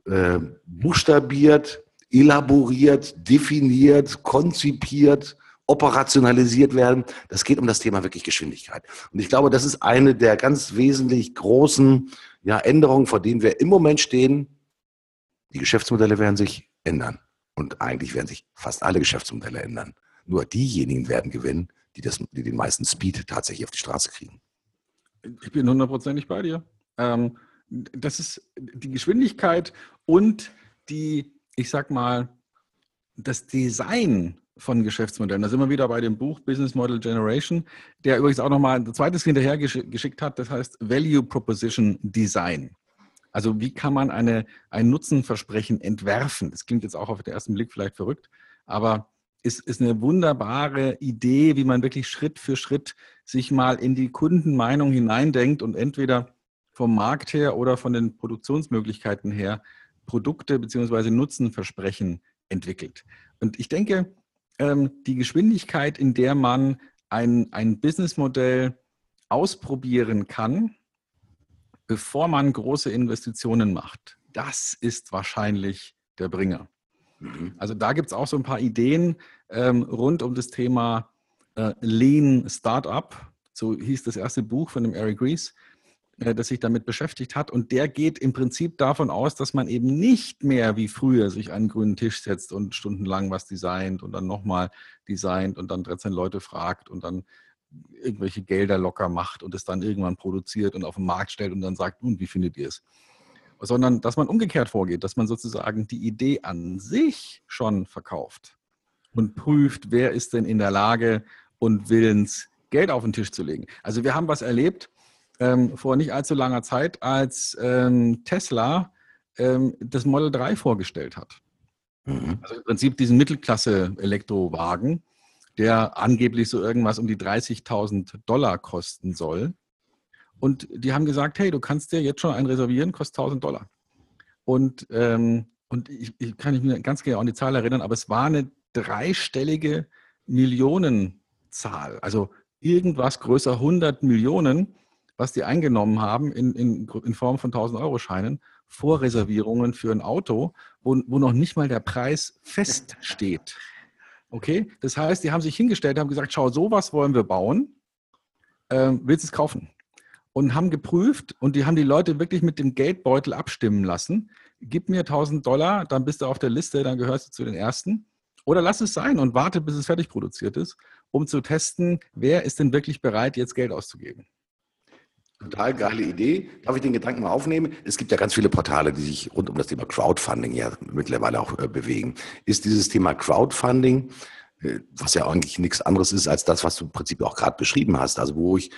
äh, buchstabiert, elaboriert, definiert, konzipiert, operationalisiert werden. Das geht um das Thema wirklich Geschwindigkeit. Und ich glaube, das ist eine der ganz wesentlich großen ja, Änderungen, vor denen wir im Moment stehen, die Geschäftsmodelle werden sich ändern. Und eigentlich werden sich fast alle Geschäftsmodelle ändern. Nur diejenigen werden gewinnen, die, das, die den meisten Speed tatsächlich auf die Straße kriegen. Ich bin hundertprozentig bei dir. Ähm, das ist die Geschwindigkeit und die, ich sag mal, das Design von Geschäftsmodellen. Da sind wir wieder bei dem Buch Business Model Generation, der übrigens auch nochmal ein zweites hinterher geschickt hat, das heißt Value Proposition Design. Also wie kann man eine, ein Nutzenversprechen entwerfen? Das klingt jetzt auch auf den ersten Blick vielleicht verrückt, aber ist, ist eine wunderbare Idee, wie man wirklich Schritt für Schritt sich mal in die Kundenmeinung hineindenkt und entweder vom Markt her oder von den Produktionsmöglichkeiten her Produkte bzw. Nutzenversprechen entwickelt. Und ich denke, ähm, die Geschwindigkeit, in der man ein, ein Businessmodell ausprobieren kann, bevor man große Investitionen macht, das ist wahrscheinlich der Bringer. Mhm. Also da gibt es auch so ein paar Ideen ähm, rund um das Thema äh, Lean Startup. So hieß das erste Buch von dem Eric Ries, äh, das sich damit beschäftigt hat. Und der geht im Prinzip davon aus, dass man eben nicht mehr wie früher sich an einen grünen Tisch setzt und stundenlang was designt und dann nochmal designt und dann 13 Leute fragt und dann irgendwelche Gelder locker macht und es dann irgendwann produziert und auf den Markt stellt und dann sagt, und wie findet ihr es? Sondern dass man umgekehrt vorgeht, dass man sozusagen die Idee an sich schon verkauft und prüft, wer ist denn in der Lage und willens, Geld auf den Tisch zu legen. Also wir haben was erlebt ähm, vor nicht allzu langer Zeit, als ähm, Tesla ähm, das Model 3 vorgestellt hat. Mhm. Also im Prinzip diesen Mittelklasse-Elektrowagen der angeblich so irgendwas um die 30.000 Dollar kosten soll. Und die haben gesagt, hey, du kannst dir jetzt schon einen reservieren, kostet 1.000 Dollar. Und, ähm, und ich, ich kann mich ganz genau an die Zahl erinnern, aber es war eine dreistellige Millionenzahl. Also irgendwas größer 100 Millionen, was die eingenommen haben in, in, in Form von 1000 Euro Scheinen, Vorreservierungen für ein Auto, wo, wo noch nicht mal der Preis feststeht. Okay, das heißt, die haben sich hingestellt, haben gesagt, schau, sowas wollen wir bauen. Ähm, willst du es kaufen? Und haben geprüft und die haben die Leute wirklich mit dem Geldbeutel abstimmen lassen. Gib mir 1000 Dollar, dann bist du auf der Liste, dann gehörst du zu den Ersten. Oder lass es sein und warte, bis es fertig produziert ist, um zu testen, wer ist denn wirklich bereit, jetzt Geld auszugeben. Total geile Idee. Darf ich den Gedanken mal aufnehmen? Es gibt ja ganz viele Portale, die sich rund um das Thema Crowdfunding ja mittlerweile auch äh, bewegen. Ist dieses Thema Crowdfunding, äh, was ja eigentlich nichts anderes ist als das, was du im Prinzip auch gerade beschrieben hast, also wo ich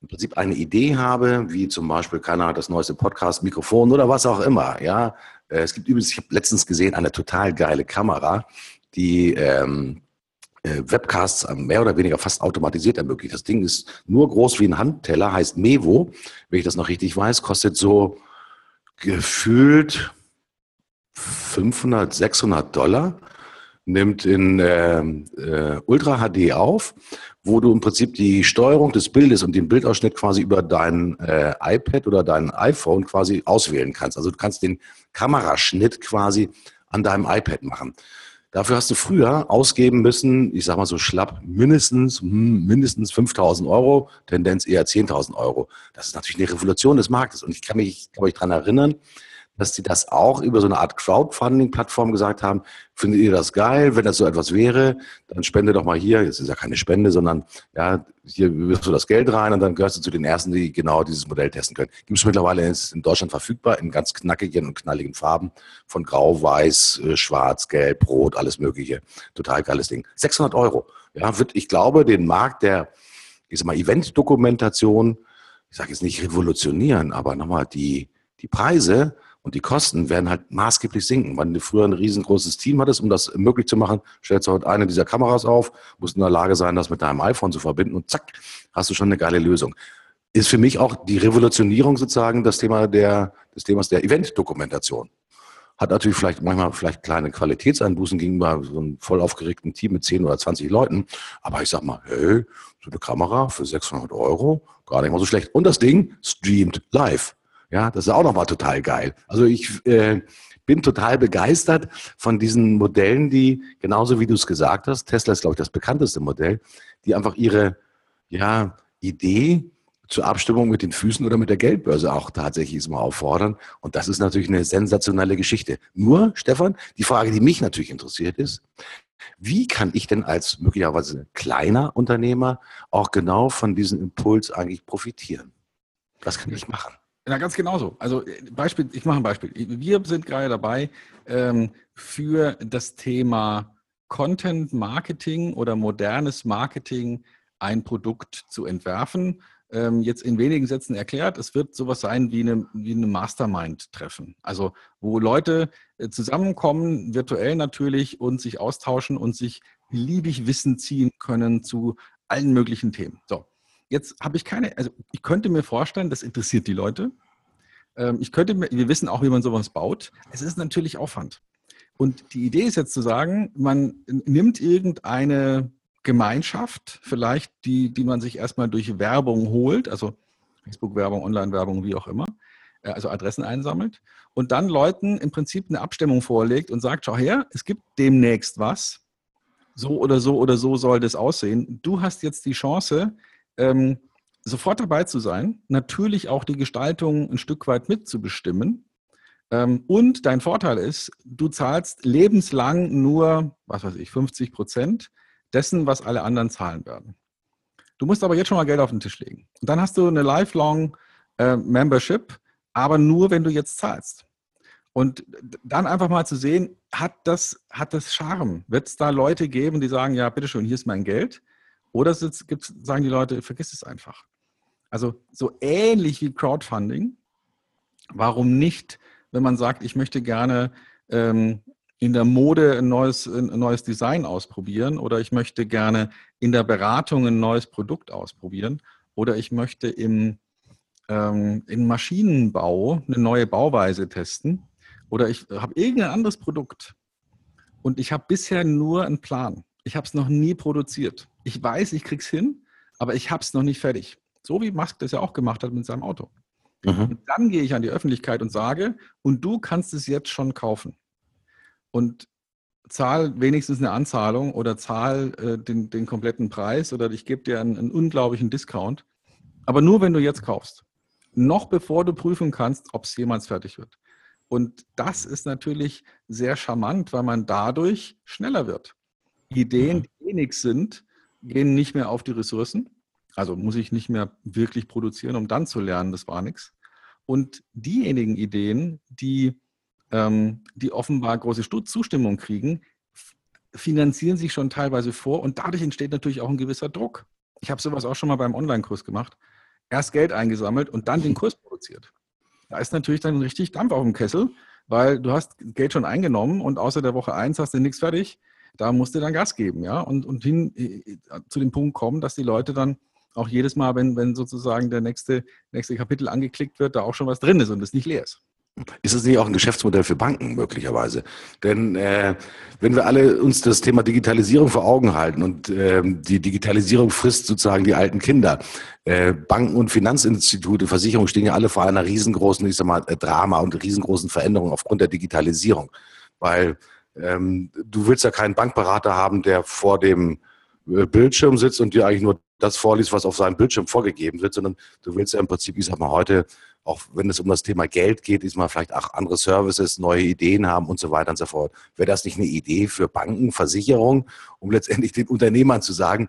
im Prinzip eine Idee habe, wie zum Beispiel, keiner hat das neueste Podcast-Mikrofon oder was auch immer, ja. Äh, es gibt übrigens, ich habe letztens gesehen, eine total geile Kamera, die ähm, äh, Webcasts mehr oder weniger fast automatisiert ermöglicht. Das Ding ist nur groß wie ein Handteller, heißt Mevo, wenn ich das noch richtig weiß, kostet so gefühlt 500, 600 Dollar, nimmt in äh, äh, Ultra HD auf, wo du im Prinzip die Steuerung des Bildes und den Bildausschnitt quasi über dein äh, iPad oder dein iPhone quasi auswählen kannst. Also du kannst den Kameraschnitt quasi an deinem iPad machen. Dafür hast du früher ausgeben müssen, ich sag mal so schlapp, mindestens, hm, mindestens 5000 Euro, Tendenz eher 10.000 Euro. Das ist natürlich eine Revolution des Marktes. Und ich kann mich, kann mich daran erinnern, dass sie das auch über so eine Art Crowdfunding-Plattform gesagt haben, findet ihr das geil? Wenn das so etwas wäre, dann spende doch mal hier, jetzt ist ja keine Spende, sondern ja, hier wirst du das Geld rein und dann gehörst du zu den Ersten, die genau dieses Modell testen können. Gibt es mittlerweile in Deutschland verfügbar in ganz knackigen und knalligen Farben von grau, weiß, äh, schwarz, gelb, rot, alles mögliche. Total geiles Ding. 600 Euro. Ja, wird, ich glaube, den Markt der, ich sag mal, Event-Dokumentation, ich sage jetzt nicht revolutionieren, aber nochmal die, die Preise, und die Kosten werden halt maßgeblich sinken. Wenn du früher ein riesengroßes Team hattest, um das möglich zu machen, stellst du heute eine dieser Kameras auf, musst in der Lage sein, das mit deinem iPhone zu verbinden und zack, hast du schon eine geile Lösung. Ist für mich auch die Revolutionierung sozusagen das Thema der, des Themas der Event-Dokumentation. Hat natürlich vielleicht manchmal vielleicht kleine Qualitätseinbußen gegenüber so einem voll aufgeregten Team mit 10 oder 20 Leuten. Aber ich sag mal, hey, so eine Kamera für 600 Euro, gar nicht mal so schlecht. Und das Ding streamt live. Ja, das ist auch nochmal total geil. Also ich äh, bin total begeistert von diesen Modellen, die, genauso wie du es gesagt hast, Tesla ist, glaube ich, das bekannteste Modell, die einfach ihre ja, Idee zur Abstimmung mit den Füßen oder mit der Geldbörse auch tatsächlich mal auffordern. Und das ist natürlich eine sensationelle Geschichte. Nur, Stefan, die Frage, die mich natürlich interessiert ist, wie kann ich denn als möglicherweise kleiner Unternehmer auch genau von diesem Impuls eigentlich profitieren? Was kann ich machen? Ja, ganz genauso. Also äh, Beispiel, ich mache ein Beispiel. Wir sind gerade dabei, ähm, für das Thema Content Marketing oder modernes Marketing ein Produkt zu entwerfen. Ähm, jetzt in wenigen Sätzen erklärt, es wird sowas sein wie eine, wie eine Mastermind-Treffen. Also wo Leute äh, zusammenkommen, virtuell natürlich, und sich austauschen und sich beliebig Wissen ziehen können zu allen möglichen Themen. So, Jetzt habe ich keine, also ich könnte mir vorstellen, das interessiert die Leute. Ähm, ich könnte mir, wir wissen auch, wie man sowas baut. Es ist natürlich Aufwand. Und die Idee ist jetzt zu sagen, man nimmt irgendeine Gemeinschaft, vielleicht die, die man sich erstmal durch Werbung holt, also Facebook-Werbung, Online-Werbung, wie auch immer, äh, also Adressen einsammelt und dann Leuten im Prinzip eine Abstimmung vorlegt und sagt, schau her, es gibt demnächst was, so oder so oder so soll das aussehen. Du hast jetzt die Chance, ähm, sofort dabei zu sein, natürlich auch die Gestaltung ein Stück weit mitzubestimmen. Ähm, und dein Vorteil ist, du zahlst lebenslang nur, was weiß ich, 50 Prozent dessen, was alle anderen zahlen werden. Du musst aber jetzt schon mal Geld auf den Tisch legen. Und dann hast du eine lifelong äh, Membership, aber nur, wenn du jetzt zahlst. Und dann einfach mal zu sehen, hat das, hat das Charme? Wird es da Leute geben, die sagen, ja, bitteschön, hier ist mein Geld? Oder gibt's, sagen die Leute, vergiss es einfach. Also so ähnlich wie Crowdfunding. Warum nicht, wenn man sagt, ich möchte gerne ähm, in der Mode ein neues, ein neues Design ausprobieren oder ich möchte gerne in der Beratung ein neues Produkt ausprobieren oder ich möchte im, ähm, im Maschinenbau eine neue Bauweise testen oder ich habe irgendein anderes Produkt und ich habe bisher nur einen Plan. Ich habe es noch nie produziert. Ich weiß, ich krieg's hin, aber ich habe es noch nicht fertig. So wie Musk das ja auch gemacht hat mit seinem Auto. Mhm. Und dann gehe ich an die Öffentlichkeit und sage, und du kannst es jetzt schon kaufen. Und zahl wenigstens eine Anzahlung oder zahl äh, den, den kompletten Preis oder ich gebe dir einen, einen unglaublichen Discount. Aber nur, wenn du jetzt kaufst. Noch bevor du prüfen kannst, ob es jemals fertig wird. Und das ist natürlich sehr charmant, weil man dadurch schneller wird. Ideen, die wenig sind, gehen nicht mehr auf die Ressourcen. Also muss ich nicht mehr wirklich produzieren, um dann zu lernen, das war nichts. Und diejenigen Ideen, die, ähm, die offenbar große Zustimmung kriegen, finanzieren sich schon teilweise vor und dadurch entsteht natürlich auch ein gewisser Druck. Ich habe sowas auch schon mal beim Online-Kurs gemacht. Erst Geld eingesammelt und dann den Kurs produziert. Da ist natürlich dann richtig Dampf auf dem Kessel, weil du hast Geld schon eingenommen und außer der Woche eins hast du nichts fertig da musst du dann Gas geben, ja, und, und hin äh, zu dem Punkt kommen, dass die Leute dann auch jedes Mal, wenn, wenn sozusagen der nächste, nächste Kapitel angeklickt wird, da auch schon was drin ist und es nicht leer ist. Ist es nicht auch ein Geschäftsmodell für Banken möglicherweise? Denn äh, wenn wir alle uns das Thema Digitalisierung vor Augen halten und äh, die Digitalisierung frisst sozusagen die alten Kinder, äh, Banken und Finanzinstitute, Versicherungen stehen ja alle vor einer riesengroßen, ich sag mal, Drama und riesengroßen Veränderungen aufgrund der Digitalisierung. weil ähm, du willst ja keinen Bankberater haben, der vor dem äh, Bildschirm sitzt und dir eigentlich nur das vorliest, was auf seinem Bildschirm vorgegeben wird, sondern du willst ja im Prinzip, ich sag mal, heute, auch wenn es um das Thema Geld geht, ist mal vielleicht auch andere Services, neue Ideen haben und so weiter und so fort. Wäre das nicht eine Idee für Banken, Versicherungen, um letztendlich den Unternehmern zu sagen,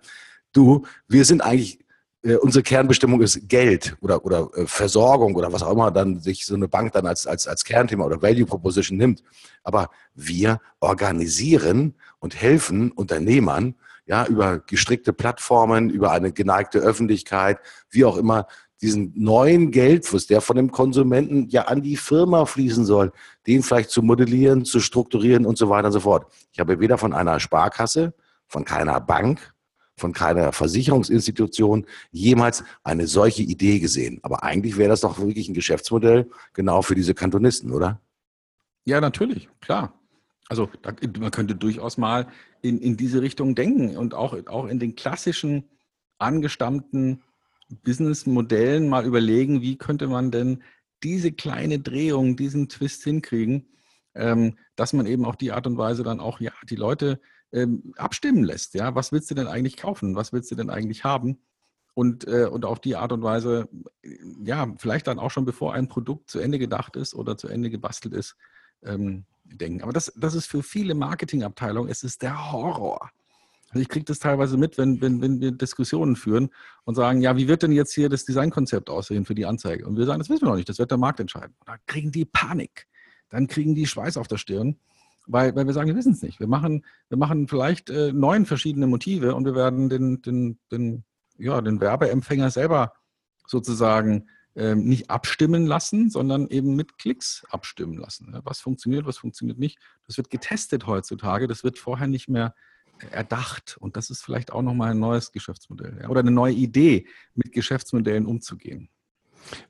du, wir sind eigentlich äh, unsere Kernbestimmung ist Geld oder, oder äh, Versorgung oder was auch immer dann sich so eine Bank dann als, als, als Kernthema oder Value Proposition nimmt. Aber wir organisieren und helfen Unternehmern, ja, über gestrickte Plattformen, über eine geneigte Öffentlichkeit, wie auch immer, diesen neuen Geldfluss, der von dem Konsumenten ja an die Firma fließen soll, den vielleicht zu modellieren, zu strukturieren und so weiter und so fort. Ich habe weder von einer Sparkasse, von keiner Bank, von keiner Versicherungsinstitution jemals eine solche Idee gesehen. Aber eigentlich wäre das doch wirklich ein Geschäftsmodell genau für diese Kantonisten, oder? Ja, natürlich, klar. Also da, man könnte durchaus mal in, in diese Richtung denken und auch, auch in den klassischen angestammten Businessmodellen mal überlegen, wie könnte man denn diese kleine Drehung, diesen Twist hinkriegen, ähm, dass man eben auf die Art und Weise dann auch ja die Leute ähm, abstimmen lässt. Ja, was willst du denn eigentlich kaufen? Was willst du denn eigentlich haben? Und, äh, und auf die Art und Weise, ja, vielleicht dann auch schon bevor ein Produkt zu Ende gedacht ist oder zu Ende gebastelt ist, ähm, denken. Aber das, das ist für viele Marketingabteilungen, es ist der Horror. Also ich kriege das teilweise mit, wenn, wenn, wenn wir Diskussionen führen und sagen, ja, wie wird denn jetzt hier das Designkonzept aussehen für die Anzeige? Und wir sagen, das wissen wir noch nicht, das wird der Markt entscheiden. Und dann kriegen die Panik, dann kriegen die Schweiß auf der Stirn weil, weil wir sagen, wir wissen es nicht. Wir machen, wir machen vielleicht äh, neun verschiedene Motive und wir werden den, den, den, ja, den Werbeempfänger selber sozusagen ähm, nicht abstimmen lassen, sondern eben mit Klicks abstimmen lassen. Was funktioniert, was funktioniert nicht. Das wird getestet heutzutage. Das wird vorher nicht mehr erdacht. Und das ist vielleicht auch nochmal ein neues Geschäftsmodell ja, oder eine neue Idee, mit Geschäftsmodellen umzugehen.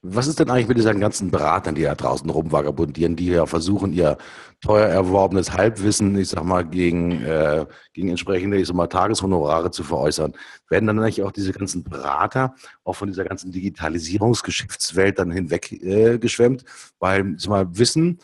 Was ist denn eigentlich mit diesen ganzen Beratern, die da draußen rumvagabundieren, die ja versuchen, ihr teuer erworbenes Halbwissen, ich sag mal, gegen, äh, gegen entsprechende, ich sag mal, Tageshonorare zu veräußern? Werden dann eigentlich auch diese ganzen Berater auch von dieser ganzen Digitalisierungsgeschäftswelt dann hinweg äh? Weil, ich sag mal, Wissen,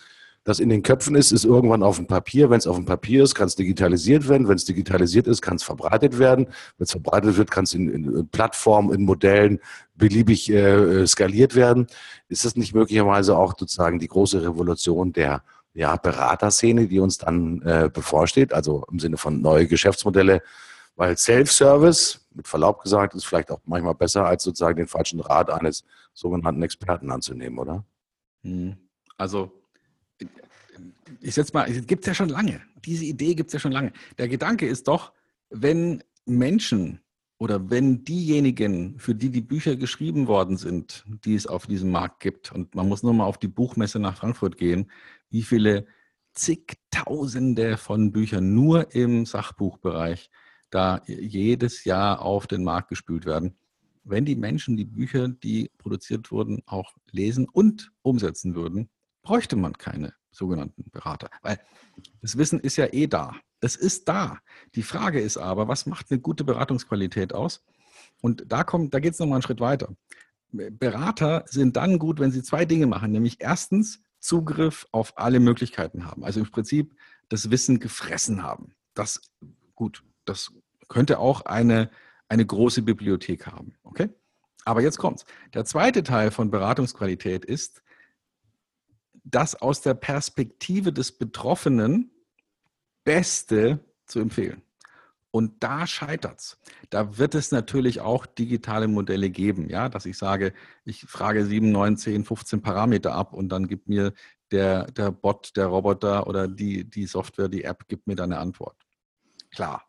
das in den Köpfen ist, ist irgendwann auf dem Papier. Wenn es auf dem Papier ist, kann es digitalisiert werden. Wenn es digitalisiert ist, kann es verbreitet werden. Wenn es verbreitet wird, kann es in, in, Plattformen, in Modellen beliebig äh, skaliert werden. Ist das nicht möglicherweise auch sozusagen die große Revolution der ja, Beraterszene, die uns dann äh, bevorsteht? Also im Sinne von neue Geschäftsmodelle. Weil Self-Service, mit Verlaub gesagt, ist vielleicht auch manchmal besser, als sozusagen den falschen Rat eines sogenannten Experten anzunehmen, oder? Hm. Also ich setze mal, gibt es ja schon lange. Diese Idee gibt es ja schon lange. Der Gedanke ist doch, wenn Menschen oder wenn diejenigen, für die die Bücher geschrieben worden sind, die es auf diesem Markt gibt, und man muss nur mal auf die Buchmesse nach Frankfurt gehen, wie viele zigtausende von Büchern nur im Sachbuchbereich da jedes Jahr auf den Markt gespült werden. Wenn die Menschen die Bücher, die produziert wurden, auch lesen und umsetzen würden, bräuchte man keine sogenannten Berater. Weil das Wissen ist ja eh da. Es ist da. Die Frage ist aber, was macht eine gute Beratungsqualität aus? Und da da geht es nochmal einen Schritt weiter. Berater sind dann gut, wenn sie zwei Dinge machen, nämlich erstens Zugriff auf alle Möglichkeiten haben. Also im Prinzip das Wissen gefressen haben. Das gut, das könnte auch eine, eine große Bibliothek haben. Okay? Aber jetzt kommt's. Der zweite Teil von Beratungsqualität ist, das aus der Perspektive des Betroffenen Beste zu empfehlen. Und da scheitert es. Da wird es natürlich auch digitale Modelle geben, ja, dass ich sage, ich frage 7, 9, 10, 15 Parameter ab und dann gibt mir der, der Bot, der Roboter oder die, die Software, die App gibt mir dann eine Antwort. Klar.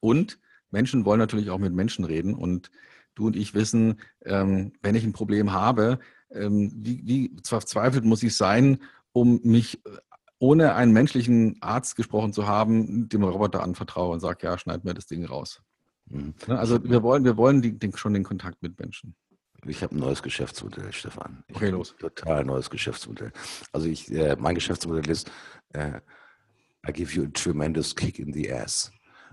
Und Menschen wollen natürlich auch mit Menschen reden und du und ich wissen, ähm, wenn ich ein Problem habe, ähm, wie, wie verzweifelt muss ich sein, um mich äh, ohne einen menschlichen Arzt gesprochen zu haben, dem Roboter anvertraue und sage, ja, schneid mir das Ding raus. Mhm. Ne, also wir wollen, wir wollen die, den, schon den Kontakt mit Menschen. Ich habe ein neues Geschäftsmodell, Stefan. Ich okay, los. Total neues Geschäftsmodell. Also ich, äh, mein Geschäftsmodell ist, äh, I give you a tremendous kick in the ass.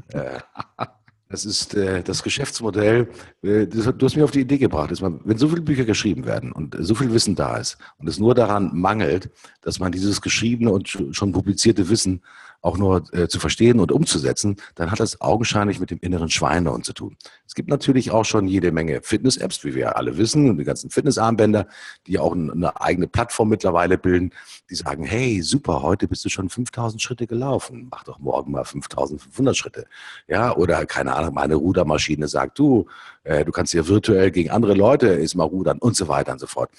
Äh, Das ist äh, das Geschäftsmodell. Äh, du hast mich auf die Idee gebracht, dass man, wenn so viele Bücher geschrieben werden und so viel Wissen da ist und es nur daran mangelt, dass man dieses geschriebene und schon publizierte Wissen auch nur äh, zu verstehen und umzusetzen, dann hat das augenscheinlich mit dem inneren Schweinehund zu tun. Es gibt natürlich auch schon jede Menge Fitness-Apps, wie wir alle wissen, und die ganzen Fitnessarmbänder, die auch eine eigene Plattform mittlerweile bilden, die sagen, hey, super, heute bist du schon 5000 Schritte gelaufen, mach doch morgen mal 5500 Schritte. Ja, oder keine Ahnung, meine Rudermaschine sagt, du, äh, du kannst hier virtuell gegen andere Leute ist mal rudern und so weiter und so fort.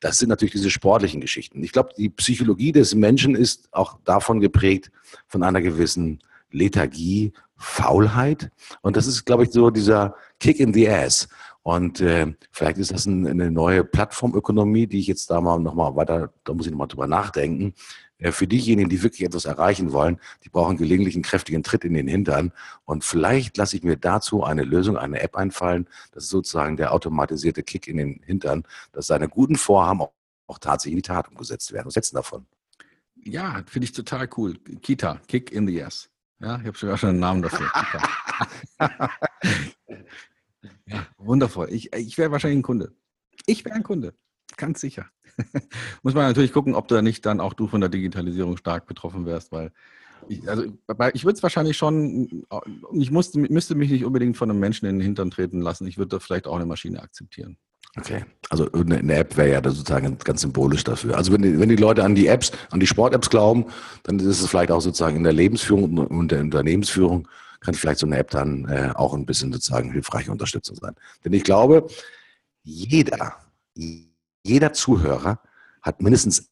Das sind natürlich diese sportlichen Geschichten. Ich glaube, die Psychologie des Menschen ist auch davon geprägt, von einer gewissen Lethargie, Faulheit. Und das ist, glaube ich, so dieser Kick in the Ass. Und äh, vielleicht ist das ein, eine neue Plattformökonomie, die ich jetzt da mal nochmal weiter, da muss ich nochmal drüber nachdenken. Äh, für diejenigen, die wirklich etwas erreichen wollen, die brauchen gelegentlich einen kräftigen Tritt in den Hintern. Und vielleicht lasse ich mir dazu eine Lösung, eine App einfallen. Das ist sozusagen der automatisierte Kick in den Hintern, dass seine guten Vorhaben auch, auch tatsächlich in die Tat umgesetzt werden. Was hältst du davon? Ja, finde ich total cool. Kita, Kick in the Ass. Ja, ich habe sogar schon einen Namen dafür. ja, wundervoll. Ich, ich wäre wahrscheinlich ein Kunde. Ich wäre ein Kunde, ganz sicher. Muss man natürlich gucken, ob da nicht dann auch du von der Digitalisierung stark betroffen wärst, weil ich, also, ich würde es wahrscheinlich schon, ich musste, müsste mich nicht unbedingt von einem Menschen in den Hintern treten lassen. Ich würde da vielleicht auch eine Maschine akzeptieren. Okay, also eine App wäre ja sozusagen ganz symbolisch dafür. Also wenn die, wenn die Leute an die Apps, an die Sport-Apps glauben, dann ist es vielleicht auch sozusagen in der Lebensführung und der Unternehmensführung kann vielleicht so eine App dann äh, auch ein bisschen sozusagen hilfreiche Unterstützung sein. Denn ich glaube, jeder, jeder Zuhörer hat mindestens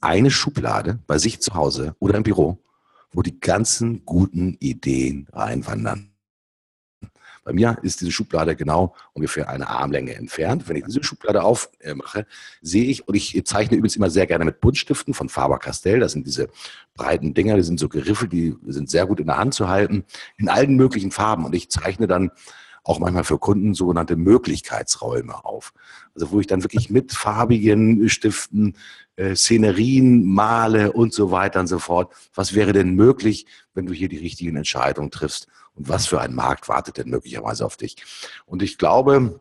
eine Schublade bei sich zu Hause oder im Büro, wo die ganzen guten Ideen reinwandern. Bei mir ist diese Schublade genau ungefähr eine Armlänge entfernt. Wenn ich diese Schublade aufmache, sehe ich, und ich zeichne übrigens immer sehr gerne mit Buntstiften von Faber-Castell. Das sind diese breiten Dinger, die sind so geriffelt, die sind sehr gut in der Hand zu halten, in allen möglichen Farben. Und ich zeichne dann auch manchmal für Kunden sogenannte Möglichkeitsräume auf. Also wo ich dann wirklich mit farbigen Stiften äh, Szenerien male und so weiter und so fort. Was wäre denn möglich, wenn du hier die richtigen Entscheidungen triffst? Und was für ein Markt wartet denn möglicherweise auf dich? Und ich glaube,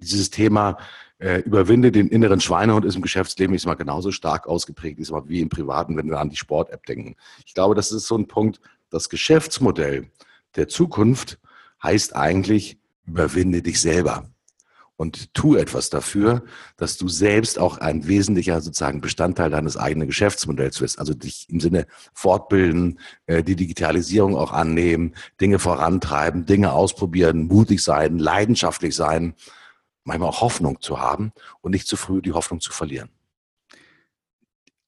dieses Thema äh, überwinde den inneren Schweinehund ist im Geschäftsleben ist mal genauso stark ausgeprägt ist mal wie im Privaten, wenn wir an die Sport-App denken. Ich glaube, das ist so ein Punkt, das Geschäftsmodell der Zukunft heißt eigentlich, überwinde dich selber und tu etwas dafür, dass du selbst auch ein wesentlicher sozusagen Bestandteil deines eigenen Geschäftsmodells wirst. Also dich im Sinne fortbilden, äh, die Digitalisierung auch annehmen, Dinge vorantreiben, Dinge ausprobieren, mutig sein, leidenschaftlich sein, manchmal auch Hoffnung zu haben und nicht zu früh die Hoffnung zu verlieren.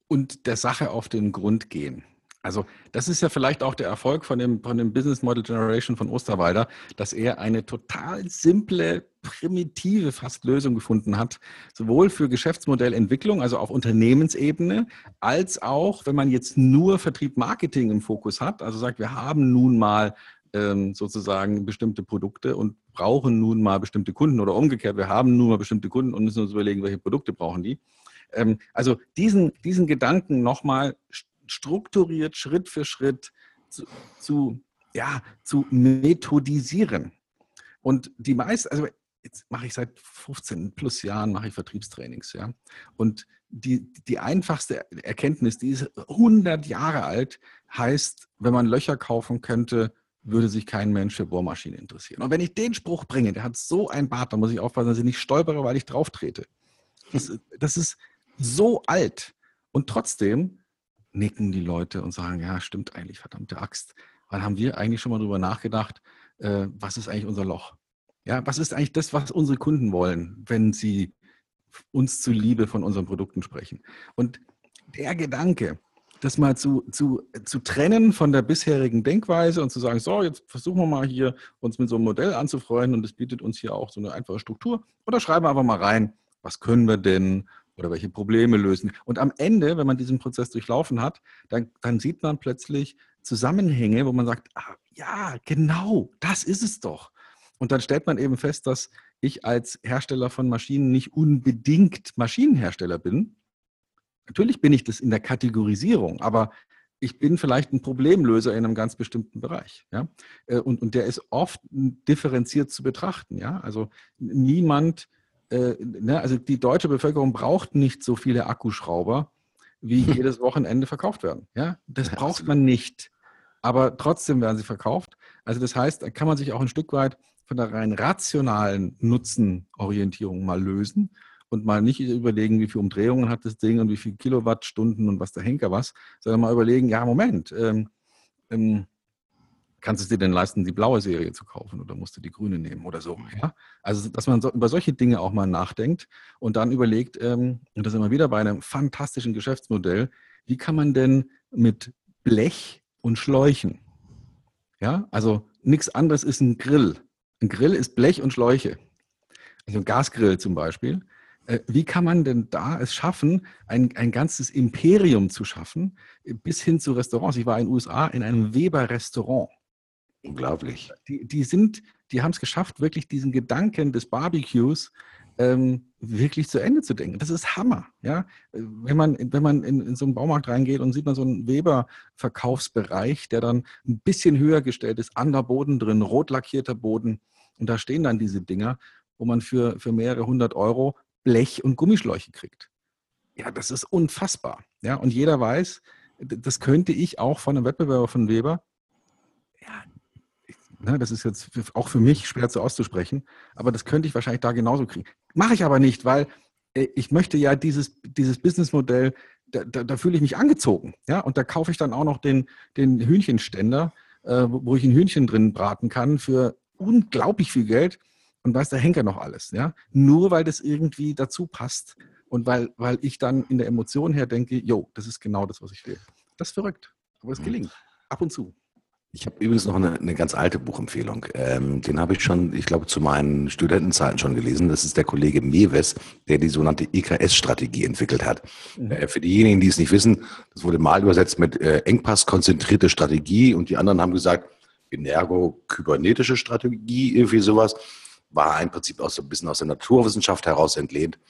Und der Sache auf den Grund gehen. Also das ist ja vielleicht auch der Erfolg von dem, von dem Business Model Generation von Osterwalder, dass er eine total simple, primitive fast Lösung gefunden hat, sowohl für Geschäftsmodellentwicklung, also auf Unternehmensebene, als auch, wenn man jetzt nur Vertrieb Marketing im Fokus hat, also sagt, wir haben nun mal ähm, sozusagen bestimmte Produkte und brauchen nun mal bestimmte Kunden oder umgekehrt, wir haben nun mal bestimmte Kunden und müssen uns überlegen, welche Produkte brauchen die. Ähm, also diesen, diesen Gedanken nochmal strukturiert, Schritt für Schritt zu, zu, ja, zu methodisieren. Und die meisten, also jetzt mache ich seit 15 plus Jahren mache ich Vertriebstrainings, ja. Und die, die einfachste Erkenntnis, die ist 100 Jahre alt, heißt, wenn man Löcher kaufen könnte, würde sich kein Mensch für Bohrmaschinen interessieren. Und wenn ich den Spruch bringe, der hat so ein Bart, da muss ich aufpassen, dass ich nicht stolpere, weil ich drauf trete. Das, das ist so alt. Und trotzdem nicken die Leute und sagen, ja, stimmt eigentlich, verdammte Axt. Wann haben wir eigentlich schon mal darüber nachgedacht, äh, was ist eigentlich unser Loch? Ja, was ist eigentlich das, was unsere Kunden wollen, wenn sie uns zuliebe von unseren Produkten sprechen? Und der Gedanke, das mal zu, zu, zu trennen von der bisherigen Denkweise und zu sagen, so, jetzt versuchen wir mal hier uns mit so einem Modell anzufreuen und es bietet uns hier auch so eine einfache Struktur. Oder schreiben wir einfach mal rein, was können wir denn, oder welche Probleme lösen. Und am Ende, wenn man diesen Prozess durchlaufen hat, dann, dann sieht man plötzlich Zusammenhänge, wo man sagt, ah, ja, genau, das ist es doch. Und dann stellt man eben fest, dass ich als Hersteller von Maschinen nicht unbedingt Maschinenhersteller bin. Natürlich bin ich das in der Kategorisierung, aber ich bin vielleicht ein Problemlöser in einem ganz bestimmten Bereich. Ja? Äh, und, und der ist oft differenziert zu betrachten. Ja? Also niemand, äh, ne? also die deutsche Bevölkerung braucht nicht so viele Akkuschrauber, wie jedes Wochenende verkauft werden. Ja? Das braucht man nicht. Aber trotzdem werden sie verkauft. Also das heißt, da kann man sich auch ein Stück weit von der rein rationalen Nutzenorientierung mal lösen und mal nicht überlegen, wie viele Umdrehungen hat das Ding und wie viele Kilowattstunden und was der Henker was, sondern mal überlegen, ja, Moment, ähm, ähm, kannst du es dir denn leisten, die blaue Serie zu kaufen oder musst du die grüne nehmen oder so. Ja? Also, dass man so, über solche Dinge auch mal nachdenkt und dann überlegt, ähm, und das sind wir wieder bei einem fantastischen Geschäftsmodell, wie kann man denn mit Blech und Schläuchen, ja, also nichts anderes ist ein Grill. Ein Grill ist Blech und Schläuche. Also ein Gasgrill zum Beispiel. Äh, wie kann man denn da es schaffen, ein, ein ganzes Imperium zu schaffen, bis hin zu Restaurants? Ich war in den USA in einem Weber-Restaurant. Unglaublich. Die, die sind, die haben es geschafft, wirklich diesen Gedanken des Barbecues ähm, wirklich zu Ende zu denken. Das ist Hammer. Ja? Wenn man, wenn man in, in so einen Baumarkt reingeht und sieht man so einen Weber-Verkaufsbereich, der dann ein bisschen höher gestellt ist, an der Boden drin, rot lackierter Boden. Und da stehen dann diese Dinger, wo man für, für mehrere hundert Euro Blech und Gummischläuche kriegt. Ja, das ist unfassbar. Ja, und jeder weiß, das könnte ich auch von einem Wettbewerber von Weber. Ja, ne, das ist jetzt auch für mich schwer zu auszusprechen, aber das könnte ich wahrscheinlich da genauso kriegen. Mache ich aber nicht, weil äh, ich möchte ja dieses, dieses Businessmodell, da, da, da fühle ich mich angezogen. Ja, und da kaufe ich dann auch noch den, den Hühnchenständer, äh, wo ich ein Hühnchen drin braten kann für unglaublich viel Geld und weiß der Henker noch alles. Ja? Nur weil das irgendwie dazu passt und weil, weil ich dann in der Emotion her denke, jo, das ist genau das, was ich will. Das ist verrückt, aber es mhm. gelingt. Ab und zu. Ich habe übrigens noch eine, eine, ganz alte Buchempfehlung. Ähm, den habe ich schon, ich glaube, zu meinen Studentenzeiten schon gelesen. Das ist der Kollege Mewes, der die sogenannte EKS-Strategie entwickelt hat. Mhm. Äh, für diejenigen, die es nicht wissen, das wurde mal übersetzt mit äh, Engpass-konzentrierte Strategie und die anderen haben gesagt, Energo-kybernetische Strategie, irgendwie sowas war im Prinzip aus so ein bisschen aus der Naturwissenschaft heraus entlehnt,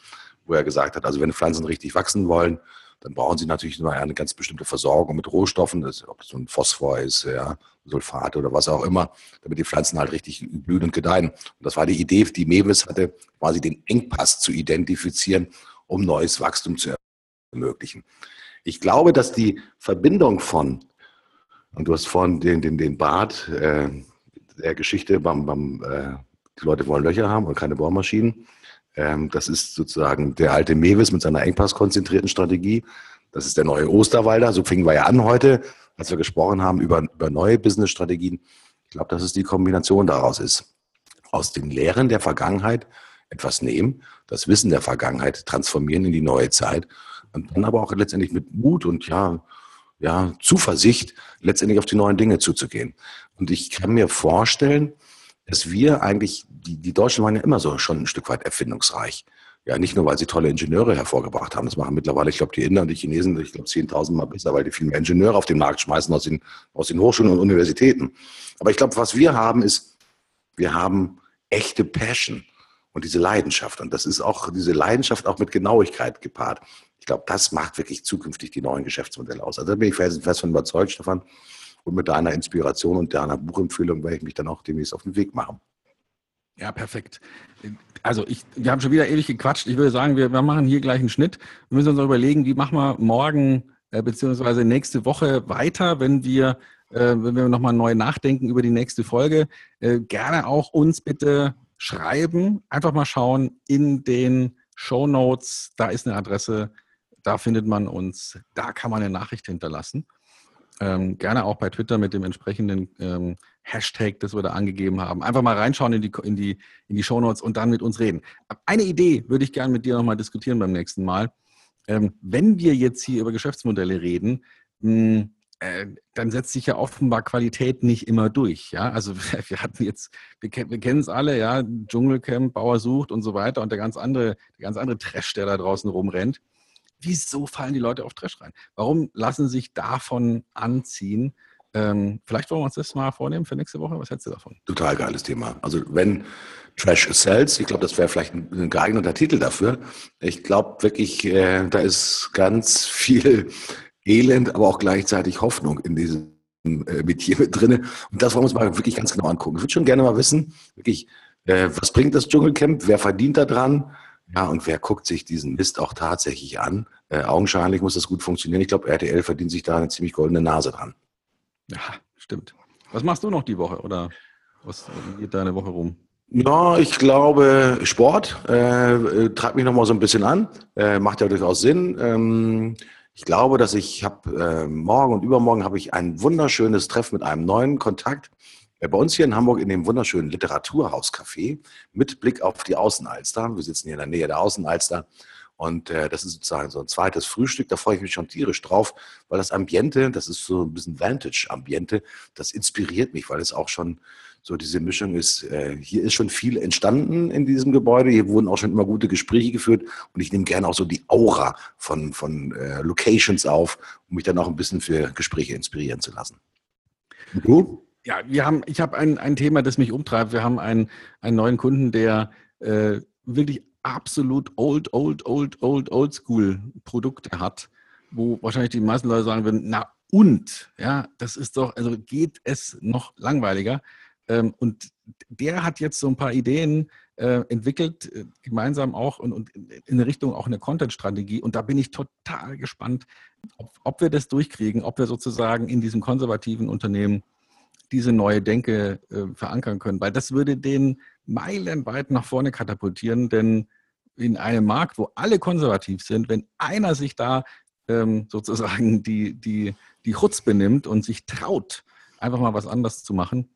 wo er gesagt hat, also wenn Pflanzen richtig wachsen wollen, dann brauchen sie natürlich nur eine ganz bestimmte Versorgung mit Rohstoffen, das, ob das so ein Phosphor ist, ja, Sulfate oder was auch immer, damit die Pflanzen halt richtig blühen und gedeihen. Und das war die Idee, die Mewis hatte, quasi den Engpass zu identifizieren, um neues Wachstum zu ermöglichen. Ich glaube, dass die Verbindung von, und du hast vorhin den, den, den Bart äh, der Geschichte beim, beim äh, die Leute wollen Löcher haben und keine Bohrmaschinen. Ähm, das ist sozusagen der alte Mewis mit seiner engpasskonzentrierten Strategie. Das ist der neue Osterwalder. So fingen wir ja an heute, als wir gesprochen haben über, über neue Businessstrategien. Ich glaube, dass es die Kombination daraus ist. Aus den Lehren der Vergangenheit etwas nehmen, das Wissen der Vergangenheit transformieren in die neue Zeit und dann aber auch letztendlich mit Mut und ja, ja, Zuversicht letztendlich auf die neuen Dinge zuzugehen. Und ich kann mir vorstellen, dass wir eigentlich, die, die Deutschen waren ja immer so schon ein Stück weit erfindungsreich. Ja, nicht nur, weil sie tolle Ingenieure hervorgebracht haben. Das machen mittlerweile, ich glaube, die Inder und die Chinesen, ich glaube, 10.000 Mal besser, weil die viel mehr Ingenieure auf den Markt schmeißen aus den, aus den Hochschulen und Universitäten. Aber ich glaube, was wir haben, ist, wir haben echte Passion und diese Leidenschaft. Und das ist auch diese Leidenschaft auch mit Genauigkeit gepaart. Ich glaube, das macht wirklich zukünftig die neuen Geschäftsmodelle aus. Also da bin ich fest, fest von überzeugt, Stefan. Und mit deiner Inspiration und deiner Buchempfehlung werde ich mich dann auch demnächst auf den Weg machen. Ja, perfekt. Also ich, wir haben schon wieder ewig gequatscht. Ich würde sagen, wir, wir machen hier gleich einen Schnitt. Wir müssen uns auch überlegen, wie machen wir morgen äh, beziehungsweise nächste Woche weiter, wenn wir, äh, wenn wir nochmal neu nachdenken über die nächste Folge. Äh, gerne auch uns bitte schreiben. Einfach mal schauen in den Show Notes. Da ist eine Adresse. Da findet man uns. Da kann man eine Nachricht hinterlassen. Ähm, gerne auch bei Twitter mit dem entsprechenden ähm, Hashtag, das wir da angegeben haben. Einfach mal reinschauen in die, in die, in die Shownotes und dann mit uns reden. Eine Idee würde ich gerne mit dir nochmal diskutieren beim nächsten Mal. Ähm, wenn wir jetzt hier über Geschäftsmodelle reden, mh, hm, äh, dann setzt sich ja offenbar Qualität nicht immer durch. Ja? Also wir hatten jetzt, wir, wir kennen es alle, ja, Dschungelcamp, Bauer sucht und so weiter und der ganz andere, der ganz andere Trash, der da draußen rumrennt wieso fallen die Leute auf Trash rein? Warum lassen sich davon anziehen? Ähm, vielleicht wollen wir uns das mal vornehmen für nächste Woche. Was hältst du davon? Total geiles Thema. Also wenn Trash sells, ich glaube, das wäre vielleicht ein, geeigneter Titel dafür. Ich glaube wirklich, äh, da ist ganz viel Elend, aber auch gleichzeitig Hoffnung in diesem äh, Metier mit drin. Und das wollen wir uns mal wirklich ganz genau angucken. Ich würde schon gerne mal wissen, wirklich, äh, was bringt das Dschungelcamp? Wer verdient da dran? Ja, und wer guckt sich diesen Mist auch tatsächlich an? Äh, augenscheinlich muss das gut funktionieren. Ich glaube, RTL verdient sich da eine ziemlich goldene Nase dran. Ja, stimmt. Was machst du noch die Woche oder was geht deine Woche rum? Ja, ich glaube, Sport äh, äh treibt mich nochmal so ein bisschen an. Äh, macht ja durchaus Sinn. Ähm, ich glaube, dass ich habe äh, morgen und übermorgen habe ich ein wunderschönes Treffen mit einem neuen Kontakt. Bei uns hier in Hamburg in dem wunderschönen Literaturhauscafé mit Blick auf die Außenalster. Wir sitzen hier in der Nähe der Außenalster. Und äh, das ist sozusagen so ein zweites Frühstück. Da freue ich mich schon tierisch drauf, weil das Ambiente, das ist so ein bisschen Vantage-Ambiente, das inspiriert mich, weil es auch schon so diese Mischung ist. Äh, hier ist schon viel entstanden in diesem Gebäude. Hier wurden auch schon immer gute Gespräche geführt. Und ich nehme gerne auch so die Aura von, von äh, Locations auf, um mich dann auch ein bisschen für Gespräche inspirieren zu lassen. Und du? Ja, wir haben, ich habe ein, ein Thema, das mich umtreibt. Wir haben einen, einen neuen Kunden, der äh, wirklich absolut old, old, old, old, old school Produkte hat, wo wahrscheinlich die meisten Leute sagen würden, na und, ja, das ist doch, also geht es noch langweiliger. Ähm, und der hat jetzt so ein paar Ideen äh, entwickelt, äh, gemeinsam auch und, und in Richtung auch eine Content-Strategie. Und da bin ich total gespannt, ob, ob wir das durchkriegen, ob wir sozusagen in diesem konservativen Unternehmen diese neue Denke äh, verankern können, weil das würde den meilenweit nach vorne katapultieren, denn in einem Markt, wo alle konservativ sind, wenn einer sich da ähm, sozusagen die, die, die Chutz benimmt und sich traut, einfach mal was anderes zu machen,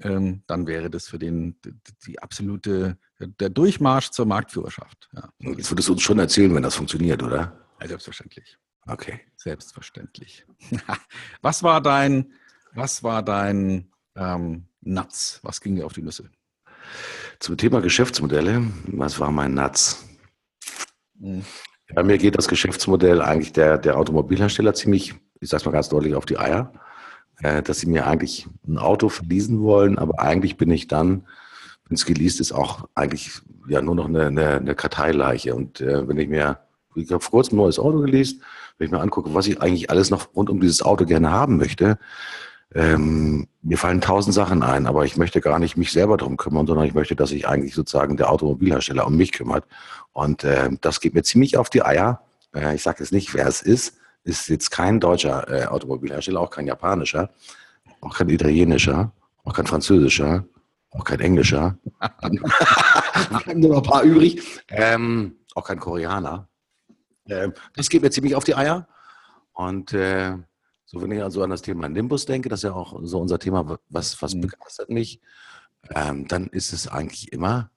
ähm, dann wäre das für den die, die absolute, der Durchmarsch zur Marktführerschaft. Ja. Jetzt würdest du uns schon erzählen, wenn das funktioniert, oder? Ja, selbstverständlich. Okay. Selbstverständlich. was war dein, was war dein ähm, Nuts? Was ging dir auf die Nüsse? Zum Thema Geschäftsmodelle, was war mein Nuts? Mhm. Bei mir geht das Geschäftsmodell eigentlich der, der Automobilhersteller ziemlich, ich sage es mal ganz deutlich, auf die Eier, äh, dass sie mir eigentlich ein Auto verließen wollen, aber eigentlich bin ich dann, wenn es geleast ist, auch eigentlich ja nur noch eine, eine, eine Karteileiche. Und äh, wenn ich mir, ich habe vor kurzem ein neues Auto geleast, wenn ich mir angucke, was ich eigentlich alles noch rund um dieses Auto gerne haben möchte, ähm, mir fallen tausend Sachen ein, aber ich möchte gar nicht mich selber darum kümmern, sondern ich möchte, dass sich eigentlich sozusagen der Automobilhersteller um mich kümmert. Und äh, das geht mir ziemlich auf die Eier. Äh, ich sage jetzt nicht, wer es ist. Ist jetzt kein deutscher äh, Automobilhersteller, auch kein japanischer, auch kein italienischer, auch kein französischer, auch kein englischer. haben nur noch ein paar übrig. Ähm, auch kein Koreaner. Ähm, das geht mir ziemlich auf die Eier. Und äh, so, wenn ich also an das Thema Nimbus denke, das ist ja auch so unser Thema, was, was mhm. begeistert mich, ähm, dann ist es eigentlich immer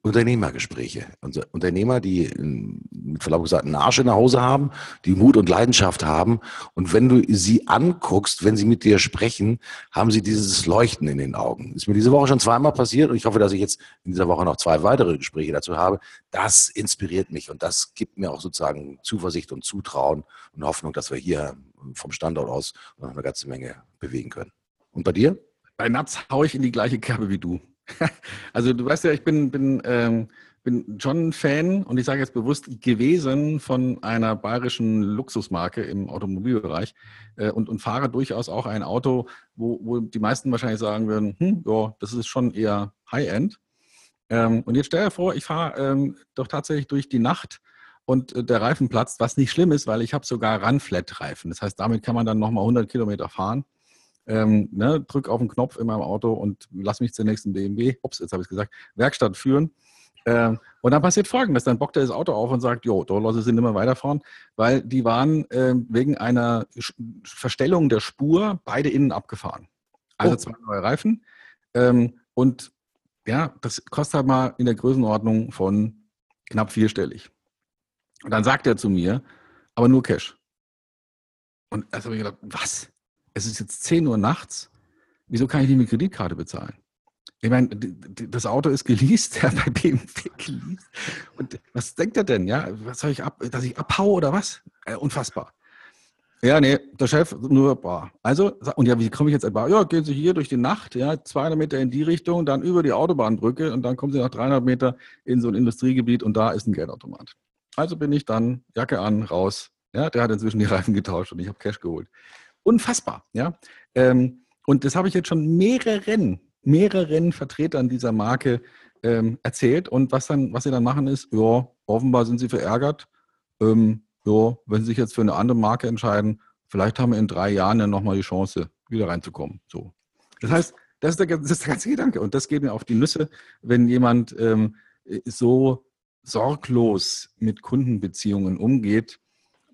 Unternehmergespräche. Unternehmer, die mit Verlaub gesagt einen Arsch in der Hose haben, die Mut und Leidenschaft haben. Und wenn du sie anguckst, wenn sie mit dir sprechen, haben sie dieses Leuchten in den Augen. Ist mir diese Woche schon zweimal passiert und ich hoffe, dass ich jetzt in dieser Woche noch zwei weitere Gespräche dazu habe. Das inspiriert mich und das gibt mir auch sozusagen Zuversicht und Zutrauen und Hoffnung, dass wir hier vom Standort aus noch eine ganze Menge bewegen können. Und bei dir? Bei Natz haue ich in die gleiche Kerbe wie du. Also du weißt ja, ich bin, bin, ähm, bin schon Fan und ich sage jetzt bewusst gewesen von einer bayerischen Luxusmarke im Automobilbereich äh, und, und fahre durchaus auch ein Auto, wo, wo die meisten wahrscheinlich sagen würden, hm, ja, das ist schon eher High-End. Ähm, und jetzt stell dir vor, ich fahre ähm, doch tatsächlich durch die Nacht und äh, der Reifen platzt, was nicht schlimm ist, weil ich habe sogar Run-Flat-Reifen. Das heißt, damit kann man dann nochmal 100 Kilometer fahren ähm, ne, drück auf den Knopf in meinem Auto und lass mich zur nächsten BMW, ups, jetzt habe ich gesagt, Werkstatt führen. Ähm, und dann passiert Folgendes, dann bockt er das Auto auf und sagt, jo, da lasse ich nicht mehr weiterfahren, weil die waren äh, wegen einer Verstellung der Spur beide innen abgefahren. Also oh. zwei neue Reifen. Ähm, und ja, das kostet halt mal in der Größenordnung von knapp vierstellig. Und dann sagt er zu mir, aber nur Cash. Und also habe ich gedacht, was? es ist jetzt 10 Uhr nachts, wieso kann ich nicht mit Kreditkarte bezahlen? Ich meine, das Auto ist geleast, ja, bei BMW geleast. Und was denkt er denn? Ja, was soll ich ab, dass ich abhaue oder was? Äh, unfassbar. Ja, nee, der Chef nur bar. Also, und ja, wie komme ich jetzt etwa? Ja, gehen Sie hier durch die Nacht, ja, 200 Meter in die Richtung, dann über die Autobahnbrücke und dann kommen Sie nach 300 Meter in so ein Industriegebiet und da ist ein Geldautomat. Also bin ich dann Jacke an, raus, Ja, der hat inzwischen die Reifen getauscht und ich habe Cash geholt. Unfassbar, ja. Ähm, und das habe ich jetzt schon mehreren, mehreren Vertretern dieser Marke ähm, erzählt. Und was dann, was sie dann machen, ist, ja, offenbar sind sie verärgert. Ähm, ja, wenn sie sich jetzt für eine andere Marke entscheiden, vielleicht haben wir in drei Jahren dann nochmal die Chance, wieder reinzukommen. So. Das heißt, das ist, der, das ist der ganze Gedanke. Und das geht mir auf die Nüsse, wenn jemand ähm, so sorglos mit Kundenbeziehungen umgeht,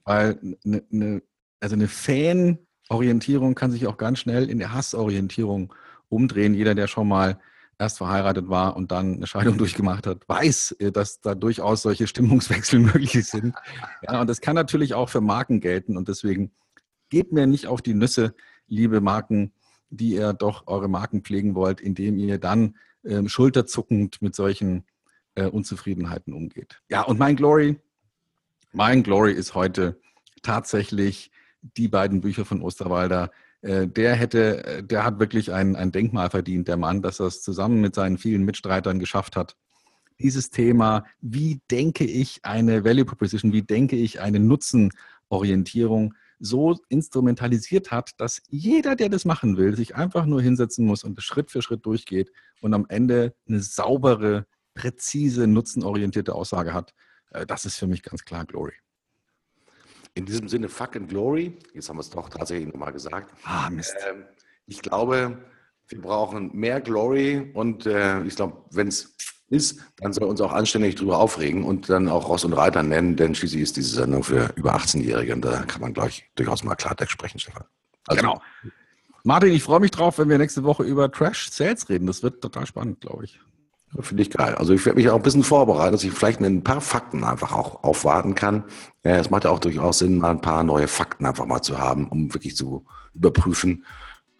weil eine, eine, also eine Fanorientierung kann sich auch ganz schnell in der Hassorientierung umdrehen. Jeder, der schon mal erst verheiratet war und dann eine Scheidung durchgemacht hat, weiß, äh, dass da durchaus solche Stimmungswechsel möglich sind. Ja, und das kann natürlich auch für Marken gelten. Und deswegen gebt mir nicht auf die Nüsse, liebe Marken, die ihr doch eure Marken pflegen wollt, indem ihr dann ähm, schulterzuckend mit solchen äh, Unzufriedenheiten umgeht. Ja, und mein Glory, mein Glory ist heute tatsächlich die beiden Bücher von Osterwalder. Äh, der hätte, äh, der hat wirklich ein, ein Denkmal verdient, der Mann, dass er es zusammen mit seinen vielen Mitstreitern geschafft hat. Dieses Thema, wie denke ich eine Value Proposition, wie denke ich eine Nutzenorientierung, so instrumentalisiert hat, dass jeder, der das machen will, sich einfach nur hinsetzen muss und Schritt für Schritt durchgeht und am Ende eine saubere, präzise, nutzenorientierte Aussage hat. Äh, das ist für mich ganz klar Glory. In diesem Sinne, fucking Glory. Jetzt haben wir es doch tatsächlich nochmal gesagt. Ah, Mist. Ähm, ich glaube, wir brauchen mehr Glory und äh, ich glaube, wenn es ist, dann soll uns auch anständig darüber aufregen und dann auch Ross und Reiter nennen, denn schließlich ist diese Sendung für über 18-Jährige und da kann man gleich durchaus mal Klartext sprechen, Stefan. Also, genau. Martin, ich freue mich drauf, wenn wir nächste Woche über Trash Sales reden. Das wird total spannend, glaube ich. Finde ich geil. Also ich werde mich auch ein bisschen vorbereiten, dass ich vielleicht mit ein paar Fakten einfach auch aufwarten kann. Ja, es macht ja auch durchaus Sinn, mal ein paar neue Fakten einfach mal zu haben, um wirklich zu überprüfen,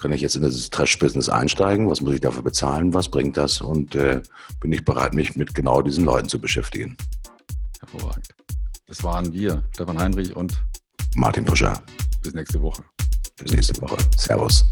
kann ich jetzt in das Trash-Business einsteigen? Was muss ich dafür bezahlen? Was bringt das? Und äh, bin ich bereit, mich mit genau diesen Leuten zu beschäftigen. Hervorragend. Das waren wir, Stefan Heinrich und Martin Puscher. Bis nächste Woche. Bis nächste Woche. Servus.